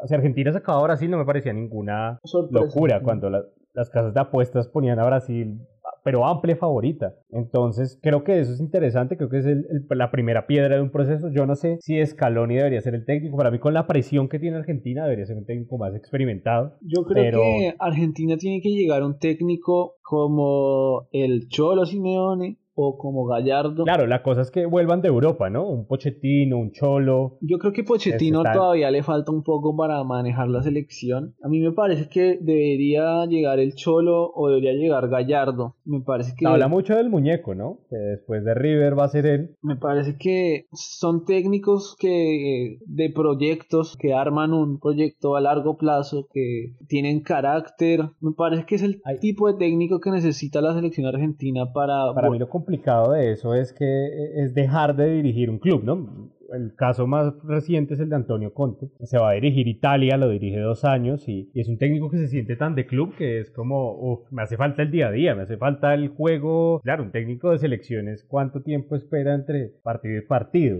S3: si Argentina sacaba a Brasil no me parecía ninguna
S4: Sorpresa.
S3: locura cuando la- las casas de apuestas ponían a Brasil pero amplia favorita. Entonces creo que eso es interesante, creo que es el- el- la primera piedra de un proceso. Yo no sé si Scaloni debería ser el técnico, para mí con la presión que tiene Argentina debería ser un técnico más experimentado.
S4: Yo creo
S3: Pero-
S4: que Argentina tiene que llegar a un técnico como el Cholo Simeone o como Gallardo.
S3: Claro, la cosa es que vuelvan de Europa, ¿no? Un Pochettino, un Cholo.
S4: Yo creo que Pochettino
S3: Ese tal.
S4: todavía le falta un poco para manejar la selección. A mí me parece que debería llegar el Cholo o debería llegar Gallardo. Me parece que
S3: Habla mucho del muñeco, ¿no? Que después de River va a ser él.
S4: me parece que son técnicos que de proyectos que arman un proyecto a largo plazo que tienen carácter. Me parece que es el
S3: Ay.
S4: tipo de técnico que necesita la selección argentina para
S3: Para mí lo complicado de eso es que eh, es dejar de dirigir un club, ¿no? El caso más reciente es el de Antonio Conte. Se va a dirigir Italia, lo dirige dos años y, y es un técnico que se siente tan de club que es como, uff, me hace falta el día a día, me hace falta el juego. Claro, un técnico de selecciones, ¿cuánto tiempo espera entre partido y partido?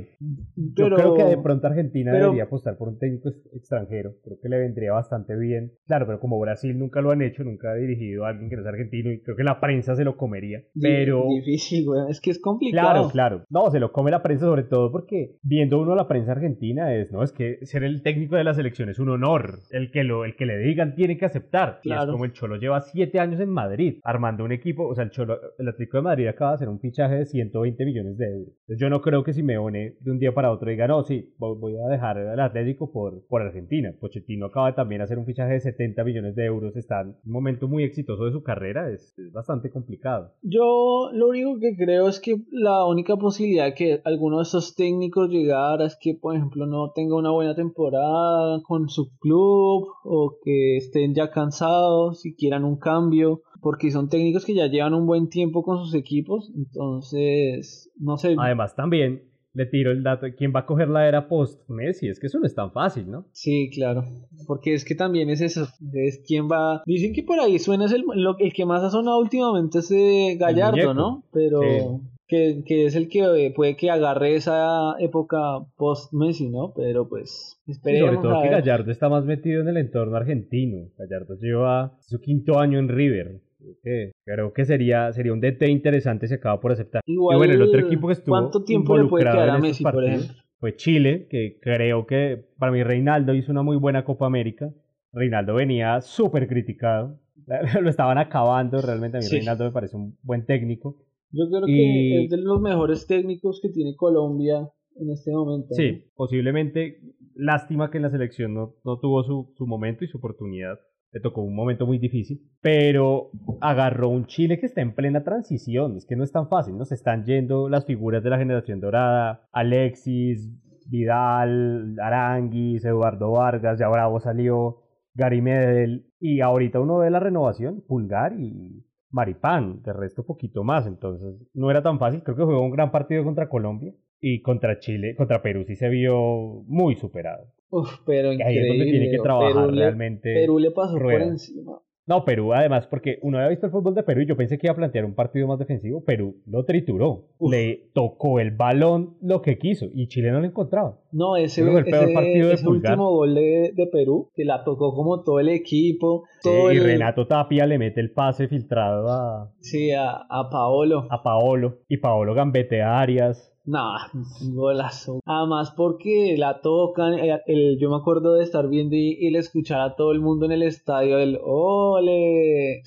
S3: Yo
S4: Pero-
S3: creo que de pronto Argentina
S4: pero-
S3: debería apostar por un técnico ex- extranjero. Creo que le vendría bastante bien. Claro, pero como Brasil nunca lo han hecho, nunca ha dirigido a alguien que no es argentino y creo que la prensa se lo comería. Pero
S4: Difícil, güey. Es que es complicado.
S3: Claro, claro. No, se lo come la prensa sobre todo porque viendo uno la prensa argentina es, no, es que ser el técnico de la selección es un honor. El que lo, el que le digan tiene que aceptar. Y es
S4: Claro.
S3: como el Cholo lleva siete años en Madrid armando un equipo, o sea, el Cholo, el Atlético de Madrid acaba de hacer un fichaje de 120 millones de euros. Entonces yo no creo que Simeone de un día para otro diga, no, sí, vo- voy a dejar el Atlético por, por Argentina. Pochettino acaba de también hacer un fichaje de 70 millones de euros. Está en un momento muy exitoso de su carrera. Es, es bastante complicado.
S4: Yo lo único que creo es que la única posibilidad que alguno de estos técnicos llegue llegar es que, por ejemplo, no tenga una buena temporada con su club o que estén ya cansados y quieran un cambio, porque son técnicos que ya llevan un buen tiempo con sus equipos, entonces, no sé.
S3: Además, también le tiro el dato quién va a coger la era post-Messi. Es que eso no es tan fácil, ¿no?
S4: Sí, claro. Porque es que también es eso. Es quién va. Dicen que por ahí suena es el, lo, el que más ha sonado últimamente es eh, Gallardo, ¿no? Pero. Que, que, es el que eh, puede que agarre esa época post-Messi, ¿no? Pero pues esperemos.
S3: sobre todo que Gallardo está más metido en el entorno argentino. Gallardo lleva su quinto año en River. Creo que sería, sería un DT interesante si acaba por aceptar.
S4: Igual, y bueno, el otro equipo que estuvo ¿Cuánto tiempo le puede quedar a Messi, por ejemplo?
S3: Fue Chile, que creo que para mí Reinaldo hizo una muy buena Copa América. Reinaldo venía súper criticado. Lo estaban acabando realmente. A mí Reinaldo me parece un buen técnico.
S4: Yo creo que es de los mejores técnicos que tiene Colombia en este momento.
S3: Sí, posiblemente. Lástima que en la selección no, no tuvo su, su momento y su oportunidad le tocó un momento muy difícil, pero agarró un Chile que está en plena transición, es que no es tan fácil, ¿no? Se están yendo las figuras de la generación dorada, Alexis, Vidal, Aranguis, Eduardo Vargas, ya Bravo salió, Gary Medel, y ahorita uno ve la renovación, Pulgar y Maripán, de resto poquito más, entonces no era tan fácil, creo que jugó un gran partido contra Colombia, y contra Chile, contra Perú sí se vio muy superado.
S4: Uf, pero
S3: increíble. Ahí es donde tiene que trabajar
S4: Perú
S3: realmente.
S4: Le, Perú le pasó por encima.
S3: No, Perú además, porque uno había visto el fútbol de Perú y yo pensé que iba a plantear un partido más defensivo. Perú lo trituró, le tocó el balón lo que quiso y Chile no lo encontraba.
S4: No, ese, fue el peor partido de ese último gol de, de, Perú, que la tocó como todo el equipo. Todo
S3: y Renato Tapia le mete el pase filtrado a...
S4: Sí, a, a Paolo.
S3: A Paolo. Y Paolo gambete a Arias.
S4: No, golazo. Además porque la tocan, eh, el, yo me acuerdo de estar viendo y, y le escuchar a todo el mundo en el estadio el ¡Ole!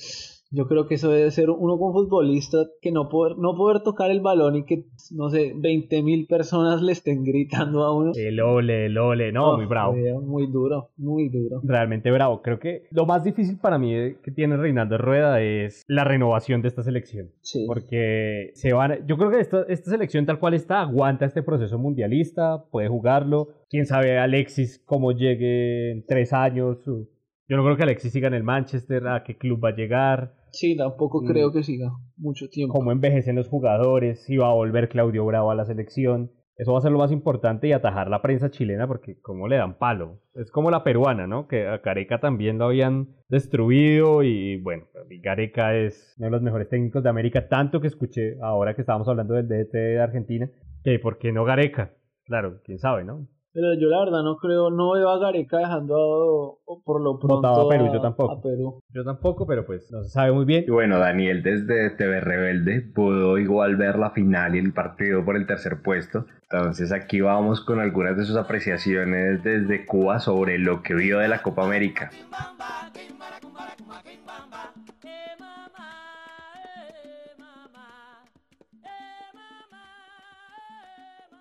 S4: Yo creo que eso debe ser uno como futbolista que no poder, no poder tocar el balón y que, no sé, 20 mil personas le estén gritando a uno.
S3: El ole, el ole, no, muy bravo.
S4: Muy duro, muy duro.
S3: Realmente bravo. Creo que lo más difícil para mí que tiene Reinaldo Rueda es la renovación de esta selección.
S4: Sí.
S3: Porque se van, yo creo que esta, esta selección tal cual está aguanta este proceso mundialista, puede jugarlo. Quién sabe Alexis cómo llegue en tres años. Yo no creo que Alexis siga en el Manchester, a qué club va a llegar.
S4: Sí, tampoco creo que siga mucho tiempo.
S3: Cómo envejecen los jugadores, si va a volver Claudio Bravo a la selección. Eso va a ser lo más importante y atajar la prensa chilena porque como le dan palo. Es como la peruana, ¿no? Que a Careca también lo habían destruido y bueno, Gareca es uno de los mejores técnicos de América, tanto que escuché ahora que estábamos hablando del DT de Argentina, que ¿por qué no Gareca? Claro, quién sabe, ¿no?
S4: Pero yo la verdad no creo, no veo a Gareca dejando por lo pronto
S3: a Perú, yo tampoco.
S4: A Perú.
S3: Yo tampoco, pero pues no se sabe muy bien.
S5: Y bueno, Daniel desde TV Rebelde pudo igual ver la final y el partido por el tercer puesto. Entonces aquí vamos con algunas de sus apreciaciones desde Cuba sobre lo que vio de la Copa América.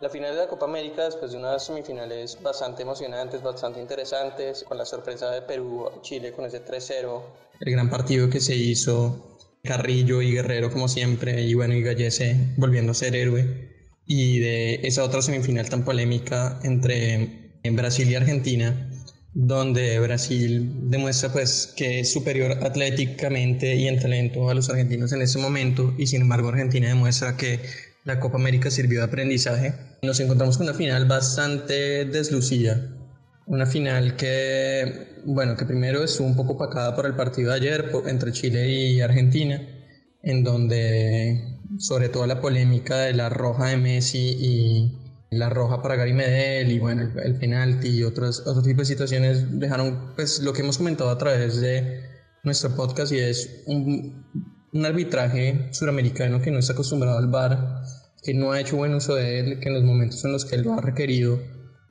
S6: La final de la Copa América, después de unas semifinales bastante emocionantes, bastante interesantes, con la sorpresa de Perú-Chile con ese 3-0.
S7: El gran partido que se hizo, Carrillo y Guerrero como siempre, y bueno, y Gallese volviendo a ser héroe. Y de esa otra semifinal tan polémica entre Brasil y Argentina, donde Brasil demuestra pues que es superior atléticamente y en talento a los argentinos en ese momento, y sin embargo Argentina demuestra que la Copa América sirvió de aprendizaje. Nos encontramos con una final bastante deslucida. Una final que, bueno, que primero estuvo un poco opacada por el partido de ayer entre Chile y Argentina, en donde sobre todo la polémica de la roja de Messi y la roja para Gary Medel y bueno, el, el penalti y otros, otro tipo de situaciones dejaron pues lo que hemos comentado a través de nuestro podcast y es un, un arbitraje suramericano que no está acostumbrado al VAR, que no ha hecho buen uso de él, que en los momentos en los que él lo ha requerido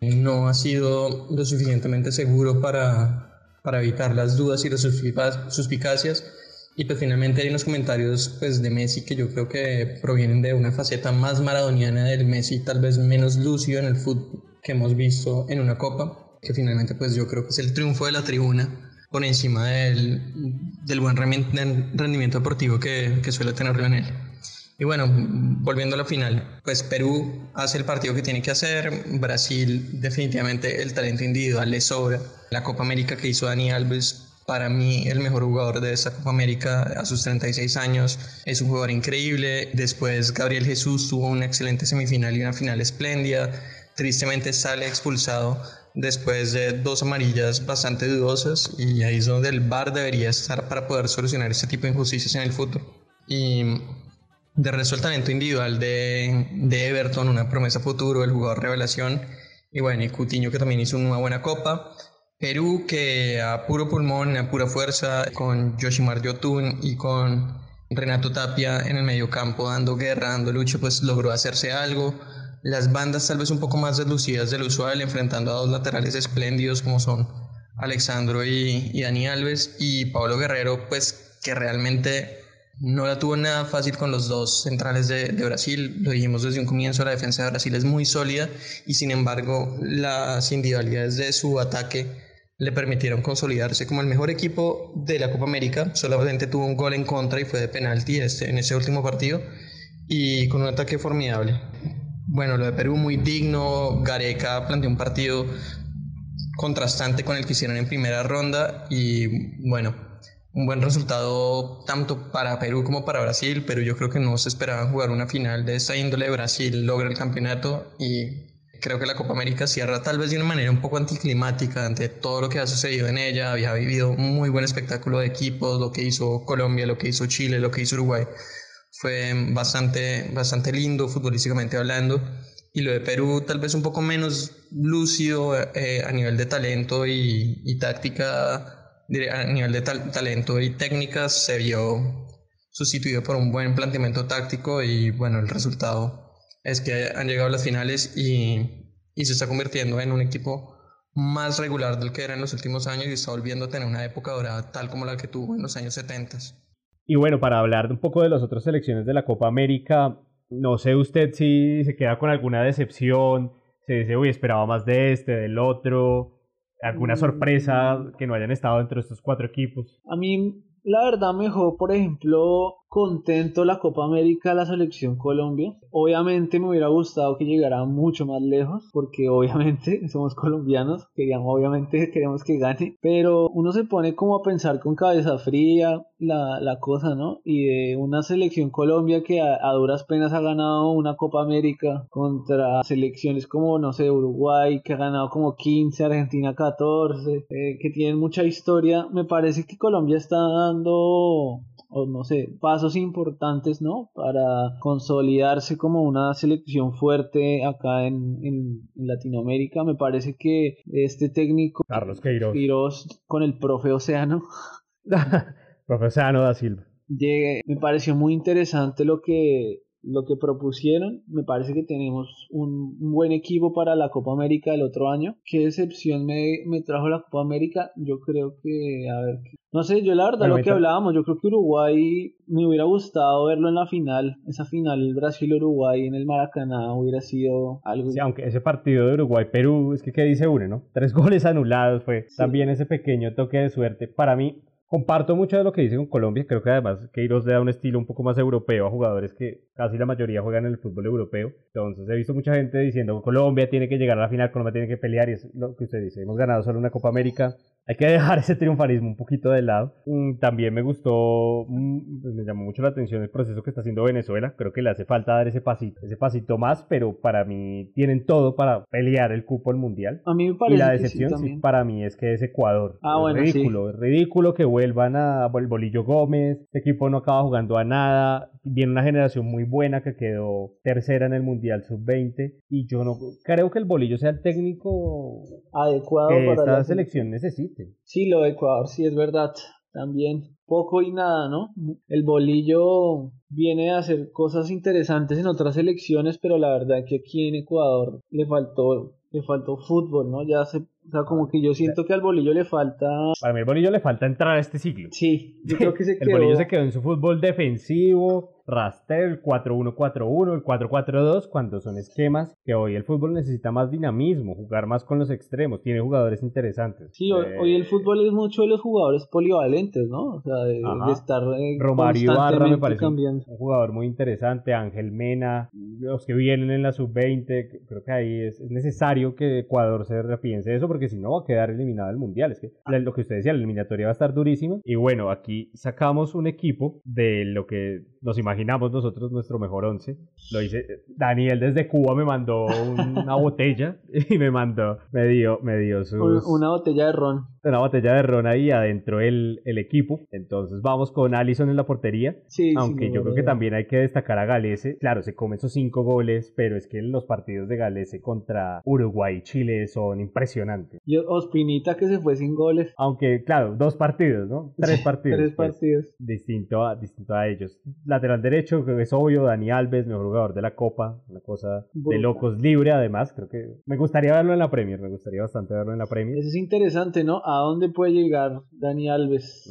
S7: no ha sido lo suficientemente seguro para, para evitar las dudas y las suspicacias. Y pues finalmente hay unos comentarios pues, de Messi que yo creo que provienen de una faceta más maradoniana del Messi, tal vez menos lúcido en el fútbol que hemos visto en una copa, que finalmente pues yo creo que es el triunfo de la tribuna por encima del, del buen rendimiento deportivo que, que suele tener Lionel. Y bueno, volviendo a la final, pues Perú hace el partido que tiene que hacer, Brasil definitivamente el talento individual le sobra. La Copa América que hizo Dani Alves para mí el mejor jugador de esta Copa América a sus 36 años. Es un jugador increíble. Después Gabriel Jesús tuvo una excelente semifinal y una final espléndida. Tristemente sale expulsado después de dos amarillas bastante dudosas y ahí es donde el VAR debería estar para poder solucionar este tipo de injusticias en el fútbol. Y de talento individual de, de Everton, una promesa futuro, el jugador revelación. Y bueno, y Coutinho que también hizo una buena copa. Perú que a puro pulmón, a pura fuerza, con Yoshimar Yotun y con Renato Tapia en el medio campo dando guerra, dando lucha, pues logró hacerse algo. Las bandas tal vez un poco más deslucidas del usual, enfrentando a dos laterales espléndidos como son Alexandro y, y Dani Alves y Pablo Guerrero, pues que realmente no la tuvo nada fácil con los dos centrales de, Brasil. Lo dijimos desde un comienzo, la defensa de Brasil es muy sólida y sin embargo las individualidades de su ataque le permitieron consolidarse como el mejor equipo de la Copa América. Solamente tuvo un gol en contra y fue de penalti este, en ese último partido y con un ataque formidable. Bueno, lo de Perú muy digno. Gareca planteó un partido contrastante con el que hicieron en primera ronda y bueno, un buen resultado tanto para Perú como para Brasil, pero yo creo que no se esperaban jugar una final de esta índole. Brasil logra el campeonato y creo que la Copa América cierra tal vez de una manera un poco anticlimática ante todo lo que ha sucedido en ella. Había vivido muy buen espectáculo de equipos, lo que hizo Colombia, lo que hizo Chile, lo que hizo Uruguay. Fue bastante, bastante lindo futbolísticamente hablando. Y lo de Perú tal vez un poco menos lúcido eh, a nivel de talento y táctica, a nivel de talento y técnicas se vio sustituido por un buen planteamiento táctico y bueno, el resultado es que han llegado a las finales y, y se está convirtiendo en un equipo más regular del que era en los últimos años y está volviendo a tener una época dorada tal como la que tuvo en los años 70.
S3: Y bueno, para hablar un poco de las otras selecciones de la Copa América, no sé usted si se queda con alguna decepción, se dice, uy, esperaba más de este, del otro, alguna sorpresa que no hayan estado entre estos cuatro equipos.
S4: A mí, la verdad, me dejó, por ejemplo, contento la Copa América la selección Colombia. Obviamente me hubiera gustado que llegara mucho más lejos, porque obviamente somos colombianos, queríamos, obviamente queremos que gane, pero uno se pone como a pensar con cabeza fría la, la cosa, ¿no? Y de una selección Colombia que a, duras penas ha ganado una Copa América contra selecciones como, no sé, Uruguay, que ha ganado como 15, Argentina 14, eh, que tienen mucha historia, me parece que Colombia está dando o no sé, pasos importantes, ¿no? Para consolidarse como una selección fuerte acá en, en, Latinoamérica. Me parece que este técnico,
S3: Carlos Queiroz,
S4: Queiroz con el profe Océano,
S3: profe Océano da Silva.
S4: Llegué, me pareció muy interesante lo que lo que propusieron. Me parece que tenemos un, un, buen equipo para la Copa América del otro año. ¿Qué decepción me, me trajo la Copa América? Yo creo que, a ver, no sé, yo la verdad lo que hablábamos, yo creo que Uruguay me hubiera gustado verlo en la final, esa final Brasil-Uruguay en el Maracaná hubiera sido algo.
S3: Sí, aunque ese partido de Uruguay-Perú, es que ¿qué dice uno, no? Tres goles anulados fue sí. también ese pequeño toque de suerte. Para mí, Comparto mucho de lo que dice con Colombia, creo que además Queiroz le da un estilo un poco más europeo a jugadores que casi la mayoría juegan en el fútbol europeo. Entonces he visto mucha gente diciendo Colombia tiene que llegar a la final, Colombia tiene que pelear y es lo que usted dice, hemos ganado solo una Copa América, hay que dejar ese triunfalismo un poquito de lado. También me gustó, me llamó mucho la atención el proceso que está haciendo Venezuela, creo que le hace falta dar ese pasito, ese pasito más, pero para mí tienen todo para pelear el cupo al Mundial.
S4: A mí me parece
S3: y la decepción
S4: sí,
S3: sí, para mí es que es Ecuador.
S4: Ah,
S3: es
S4: bueno,
S3: ridículo,
S4: sí.
S3: es ridículo que vuelvan a el Bolillo Gómez, este equipo no acaba jugando a nada, viene una generación muy buena que quedó tercera en el Mundial Sub-20 y yo no creo que el Bolillo sea el técnico
S4: adecuado
S3: que
S4: para
S3: esta
S4: la
S3: selección
S4: Sí, lo de Ecuador sí es verdad, también poco y nada, ¿no? El Bolillo viene a hacer cosas interesantes en otras selecciones, pero la verdad que aquí en Ecuador le faltó le faltó fútbol, ¿no? Ya se, o sea, como que yo siento que al bolillo le falta.
S3: Para mí, el bolillo le falta entrar a este siglo.
S4: Sí, yo creo que se
S3: el
S4: quedó.
S3: bolillo se quedó en su fútbol defensivo, Raster, el 4-1-4-1, el 4-4-2, cuando son esquemas que hoy el fútbol necesita más dinamismo, jugar más con los extremos, tiene jugadores interesantes.
S4: Sí, hoy,
S3: Eh,
S4: hoy el fútbol es mucho de los jugadores polivalentes, ¿no? O sea, de, de estar eh,
S3: Romario Ibarra me parece un,
S4: cambiando.
S3: un jugador muy interesante, Ángel Mena, los que vienen en la sub-20, que- creo que ahí es, es necesario que Ecuador se repiense eso porque si no va a quedar eliminado del Mundial. Es que lo que usted decía, la eliminatoria va a estar durísima. Y bueno, aquí sacamos un equipo de lo que nos imaginamos nosotros, nuestro mejor once. Lo hice, Daniel desde Cuba me mandó una botella y me mandó, me dio, me dio sus
S4: Un- Una botella de ron.
S3: una botella de ron ahí adentro el, el equipo. Entonces vamos con Allison en la portería.
S4: Sí,
S3: Aunque
S4: sin
S3: yo creo que también hay que destacar a Galese. Claro, se come esos cinco goles, pero es que los partidos de Galese contra Uruguay y Chile son impresionantes.
S4: Y Ospinita que se fue sin goles.
S3: Aunque, claro, dos partidos, ¿no? Tres partidos.
S4: Tres
S3: pues,
S4: partidos.
S3: distinto, a, distinto a ellos. Lateral derecho, creo que es obvio, Dani Alves, mejor jugador de la Copa. Una cosa de locos libre, además. Creo que me gustaría verlo en la Premier. Me gustaría bastante verlo en la Premier.
S4: Eso es interesante, ¿no? ¿A dónde puede llegar Dani Alves?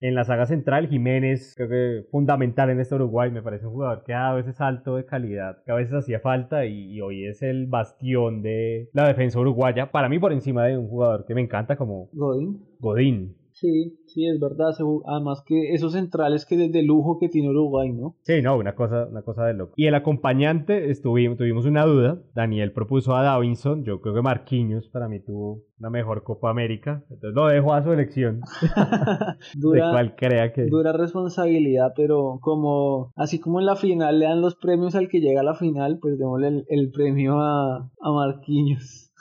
S3: En la saga central, Jiménez, creo que fundamental en este Uruguay, me parece un jugador que a veces alto de calidad, que a veces hacía falta y, y hoy es el bastión de la defensa uruguaya, para mí por encima de un jugador que me encanta como
S4: Godín.
S3: Godín.
S4: Sí, sí, es verdad. Además que esos centrales que desde lujo que tiene Uruguay, ¿no?
S3: Sí, no, una cosa, una cosa de loco. Y el acompañante, estuvimos, tuvimos una duda. Daniel propuso a Davinson. Yo creo que Marquinhos para mí tuvo una mejor Copa América. Entonces lo dejo a su elección. de
S4: Dura,
S3: cuál crea que.
S4: dura responsabilidad, pero como así como en la final le dan los premios al que llega a la final, pues démosle el, el premio a, a Marquinhos.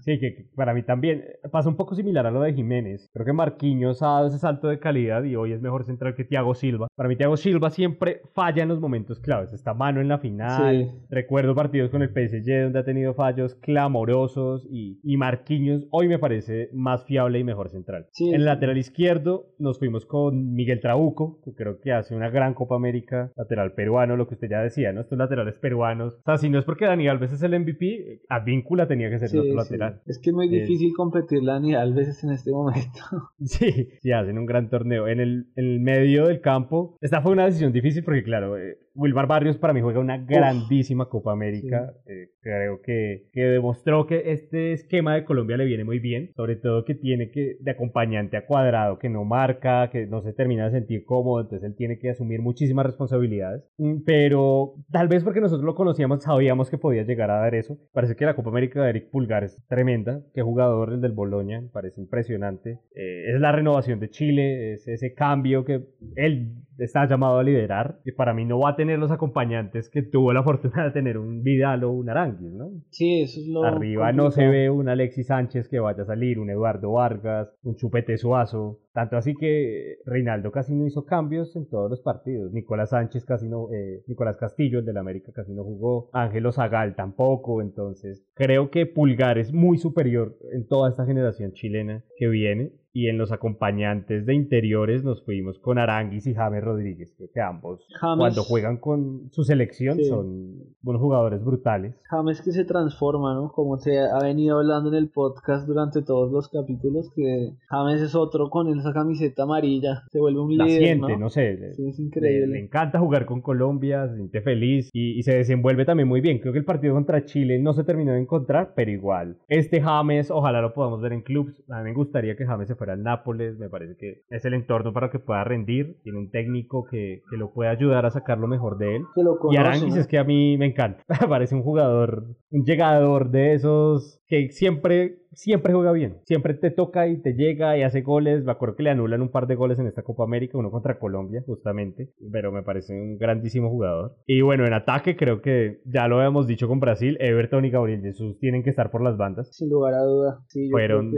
S3: Sí, que, que para mí también eh, pasa un poco similar a lo de Jiménez. Creo que Marquinhos ha dado ese salto de calidad y hoy es mejor central que Thiago Silva. Para mí Thiago Silva siempre falla en los momentos claves. Está mano en la final.
S4: Sí.
S3: Recuerdo partidos con el PSG donde ha tenido fallos clamorosos y, y Marquinhos hoy me parece más fiable y mejor central.
S4: Sí,
S3: en el lateral izquierdo nos fuimos con Miguel Trabuco, que creo que hace una gran Copa América, lateral peruano, lo que usted ya decía, ¿no? Estos laterales peruanos. O sea, si no es porque Dani Alves es el MVP, Advíncula tenía que ser
S4: Sí,
S3: otro. Lateral.
S4: Es que es muy
S3: Eh,
S4: difícil competirle a Dani Alves en este momento.
S3: Sí, sí, hacen un gran torneo. En el, en el medio del campo, esta fue una decisión difícil porque, claro, eh, Wilmar Barrios para mí juega una grandísima Copa América. Eh, creo que, que demostró que este esquema de Colombia le viene muy bien, sobre todo que tiene que de acompañante a cuadrado, que no marca, que no se termina de sentir cómodo, entonces él tiene que asumir muchísimas responsabilidades. Mm, Pero tal vez porque nosotros lo conocíamos, sabíamos que podía llegar a dar eso. Parece que la Copa América de Eric Pulgar es tremenda. Qué jugador el del Boloña, parece impresionante. Eh, es la renovación de Chile, es ese cambio que él está llamado a liderar. Y para mí no va a tener los acompañantes que tuvo la fortuna de tener un Vidal o un Aranguis, ¿no?
S4: Sí, eso es lo.
S3: Arriba no se ve un Alexis Sánchez que vaya a salir, un Eduardo Vargas, un Chupete Suazo. Tanto así que Reinaldo casi no hizo cambios en todos los partidos. Nicolás Sánchez casi no, eh, Nicolás Castillo, el del América, casi no jugó. Ángelo Zagal tampoco. Entonces, creo que Pulgar es muy superior en toda esta generación chilena que viene. Y en los acompañantes de interiores nos fuimos con Aranguis y James Rodríguez. Creo que ambos,
S4: James-
S3: cuando juegan con su selección,
S4: Sí.
S3: son unos jugadores brutales.
S4: James que se transforma, ¿no? Como se ha venido hablando en el podcast durante todos los capítulos, que James es otro con esa camiseta amarilla, se vuelve un
S3: la
S4: líder,
S3: siente,
S4: ¿no?
S3: no, sé.
S4: Sí, es
S3: le,
S4: increíble.
S3: le encanta jugar con Colombia, se siente feliz y, y se desenvuelve también muy bien. Creo que el partido contra Chile no se terminó de encontrar, pero igual. Este James, ojalá lo podamos ver en clubs. A mí me gustaría que James se fuera al Nápoles. Me parece que es el entorno para que pueda rendir. Tiene un técnico que, que lo puede ayudar a sacar lo mejor de él.
S4: Que lo
S3: Y Aranguis
S4: ¿no?
S3: es que a mí me encanta. Parece un jugador, un llegador de esos que siempre, siempre juega bien. Siempre te toca y te llega y hace goles. Me acuerdo que le anulan un par de goles en esta Copa América, uno contra Colombia, justamente. Pero me parece un grandísimo jugador. Y bueno, en ataque creo que ya lo habíamos dicho con Brasil, Everton y Gabriel Jesús tienen que estar por las bandas.
S4: Sin lugar a duda. Sí, yo
S3: Fueron-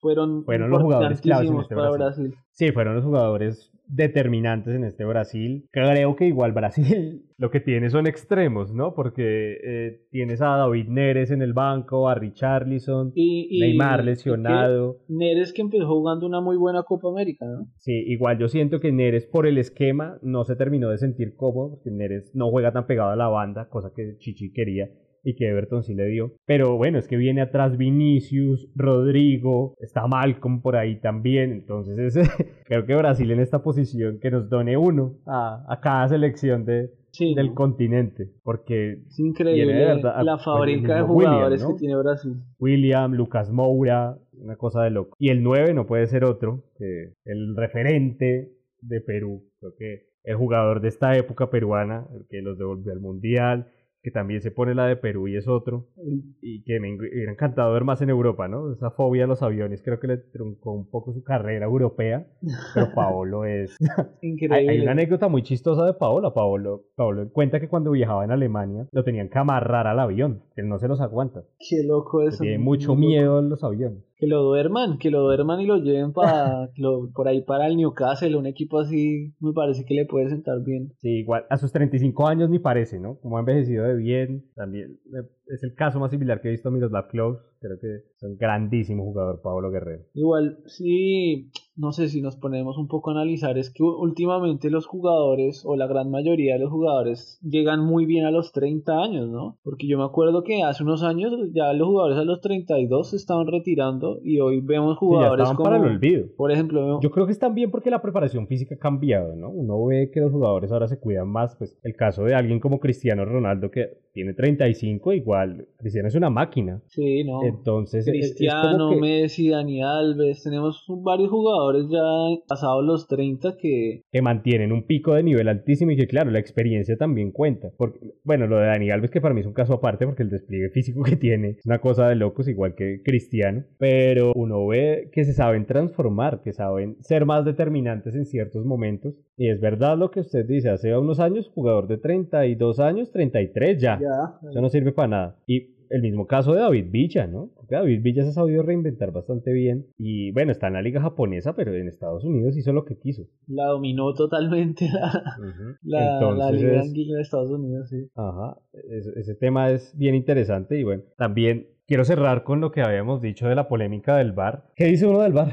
S4: fueron,
S3: fueron los jugadores claves en este. Brasil. Sí, fueron los jugadores determinantes en este Brasil. Creo que igual Brasil lo que tiene son extremos, ¿no? Porque eh, tienes a David Neres en el banco, a Richarlison,
S4: Y, y-
S3: Neymar
S4: y
S3: lesionado.
S4: que Neres que empezó jugando una muy buena Copa América, ¿no?
S3: Sí, igual yo siento que Neres por el esquema no se terminó de sentir cómodo, porque Neres no juega tan pegado a la banda, cosa que Chichi quería. Y que Everton sí le dio. Pero bueno, es que viene atrás Vinicius, Rodrigo, está Malcolm por ahí también. Entonces creo que Brasil en esta posición que nos done uno a, a cada selección de, del continente. Porque
S4: es increíble la fábrica de jugadores que tiene Brasil.
S3: William, Lucas Moura, una cosa de loco. Y el 9 no puede ser otro que el referente de Perú. Creo que el jugador de esta época peruana, el que los devolvió al Mundial, que también se pone la de Perú y es otro, y que me hubiera encantado ver más en Europa, ¿no? Esa fobia a los aviones creo que le truncó un poco su carrera europea, pero Paolo es...
S4: Increíble.
S3: Hay, una anécdota muy chistosa de Paolo. Paolo, Paolo cuenta que cuando viajaba en Alemania lo tenían que amarrar al avión, él no se los aguanta.
S4: Qué loco eso.
S3: Tiene mucho miedo a los aviones
S4: que lo duerman, que lo duerman y lo lleven para por ahí para el Newcastle, un equipo así me parece que le puede sentar bien.
S3: Sí, igual a sus 35 años ni parece, ¿no? Como ha envejecido de bien, también eh, es el caso más similar que he visto a Miroslav Klose, creo que es un grandísimo jugador Pablo Guerrero.
S4: Igual, sí, no sé si nos ponemos un poco a analizar, es que últimamente los jugadores, o la gran mayoría de los jugadores, llegan muy bien a los 30 años, ¿no? Porque yo me acuerdo que hace unos años ya los jugadores a los 32 se estaban retirando y hoy vemos jugadores
S3: como, para el olvido.
S4: Por ejemplo,
S3: yo creo que están bien porque la preparación física ha cambiado, ¿no? Uno ve que los jugadores ahora se cuidan más, pues el caso de alguien como Cristiano Ronaldo que tiene 35, igual Cristiano es una máquina.
S4: Sí, no.
S3: Entonces,
S4: Cristiano, Messi, Dani Alves, tenemos varios jugadores ya pasados los 30 que
S3: que mantienen un pico de nivel altísimo y que claro, la experiencia también cuenta. Porque, bueno, lo de Dani Alves que para mí es un caso aparte porque el despliegue físico que tiene es una cosa de locos igual que Cristiano, pero pero uno ve que se saben transformar, que saben ser más determinantes en ciertos momentos. Y es verdad lo que usted dice, hace unos años, jugador de 32 años, 33 ya. ya. Eso no sirve para nada. Y el mismo caso de David Villa, ¿no? Porque David Villa se ha sabido reinventar bastante bien. Y bueno, está en la liga japonesa, pero en Estados Unidos hizo lo que quiso.
S4: La dominó totalmente la, liga de Estados Unidos, sí.
S3: Ajá, ese tema es bien interesante y bueno, también quiero cerrar con lo que habíamos dicho de la polémica del bar. ¿Qué dice uno del bar?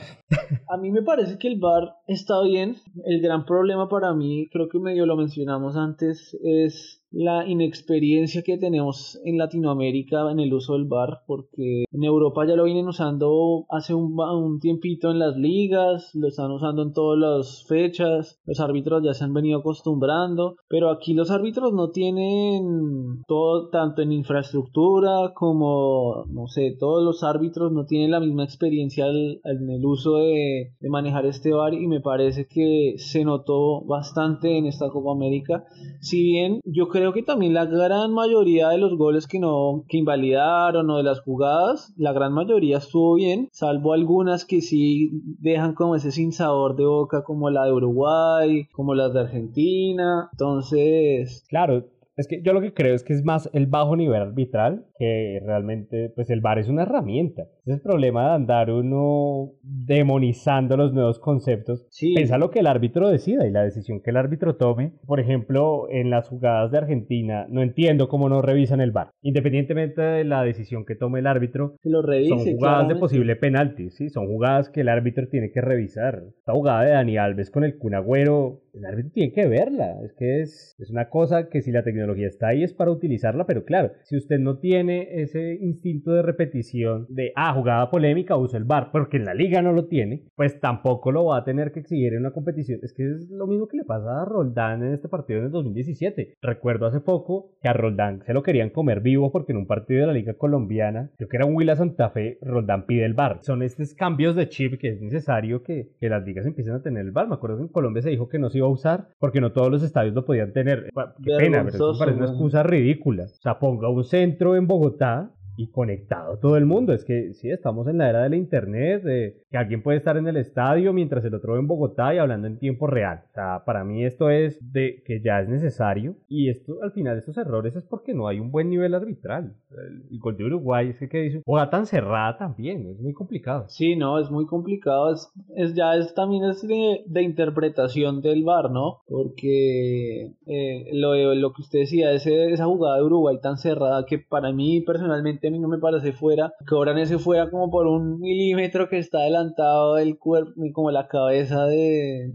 S4: A mí me parece que el bar está bien. El gran problema para mí, creo que medio lo mencionamos antes, es la inexperiencia que tenemos en Latinoamérica en el uso del bar, porque en Europa ya lo vienen usando hace un, un, tiempito en las ligas, lo están usando en todas las fechas, los árbitros ya se han venido acostumbrando, pero aquí los árbitros no tienen todo, tanto en infraestructura como, no sé, todos los árbitros no tienen la misma experiencia en el uso de, de manejar este bar y me parece que se notó bastante en esta Copa América, si bien yo creo creo que también la gran mayoría de los goles que no que invalidaron o de las jugadas, la gran mayoría estuvo bien, salvo algunas que sí dejan como ese sin sabor de boca como la de Uruguay, como las de Argentina. Entonces,
S3: claro, es que yo lo que creo es que es más el bajo nivel arbitral que realmente, pues el VAR es una herramienta. Ese es el problema de andar uno demonizando los nuevos conceptos. Sí. Pensa lo que el árbitro decida y la decisión que el árbitro tome. Por ejemplo, en las jugadas de Argentina, no entiendo cómo no revisan el VAR. Independientemente de la decisión que tome el árbitro,
S4: lo
S3: son jugadas de posible penalti, ¿sí? Son jugadas que el árbitro tiene que revisar. Esta jugada de Dani Alves con el Cunagüero, el árbitro tiene que verla. Es que es, es una cosa que si la tecnología está ahí es para utilizarla, pero claro, si usted no tiene ese instinto de repetición de, ah, jugada polémica, usa el bar, porque en la liga no lo tiene, pues tampoco lo va a tener que exigir en una competición. Es que es lo mismo que le pasa a Roldán en este partido en el 2017. Recuerdo hace poco que a Roldán se lo querían comer vivo porque en un partido de la liga colombiana, creo que era un Huila Santa Fe, Roldán pide el bar. Son estos cambios de chip que es necesario que, que las ligas empiecen a tener el bar. Me acuerdo que en Colombia se dijo que no se iba a usar porque no todos los estadios lo podían tener. Qué pena, pero eso me parece una excusa ridícula. O sea, ponga un centro en Bogotá Bogotá y conectado todo el mundo. Es que sí, estamos en la era de la internet, de que alguien puede estar en el estadio mientras el otro en Bogotá y hablando en tiempo real. O sea, para mí esto es de que ya es necesario y esto al final estos errores es porque no hay un buen nivel arbitral. El, gol de Uruguay es que, dice, juega tan cerrada también, es muy complicado.
S4: Sí, no, es muy complicado, es, es ya es también es de, de, interpretación del VAR, ¿no? Porque eh, lo, lo que usted decía, ese, esa jugada de Uruguay tan cerrada que para mí personalmente mí no me parece fuera, ahora ese fuera como por un milímetro que está adelantado el cuerpo, como la cabeza de,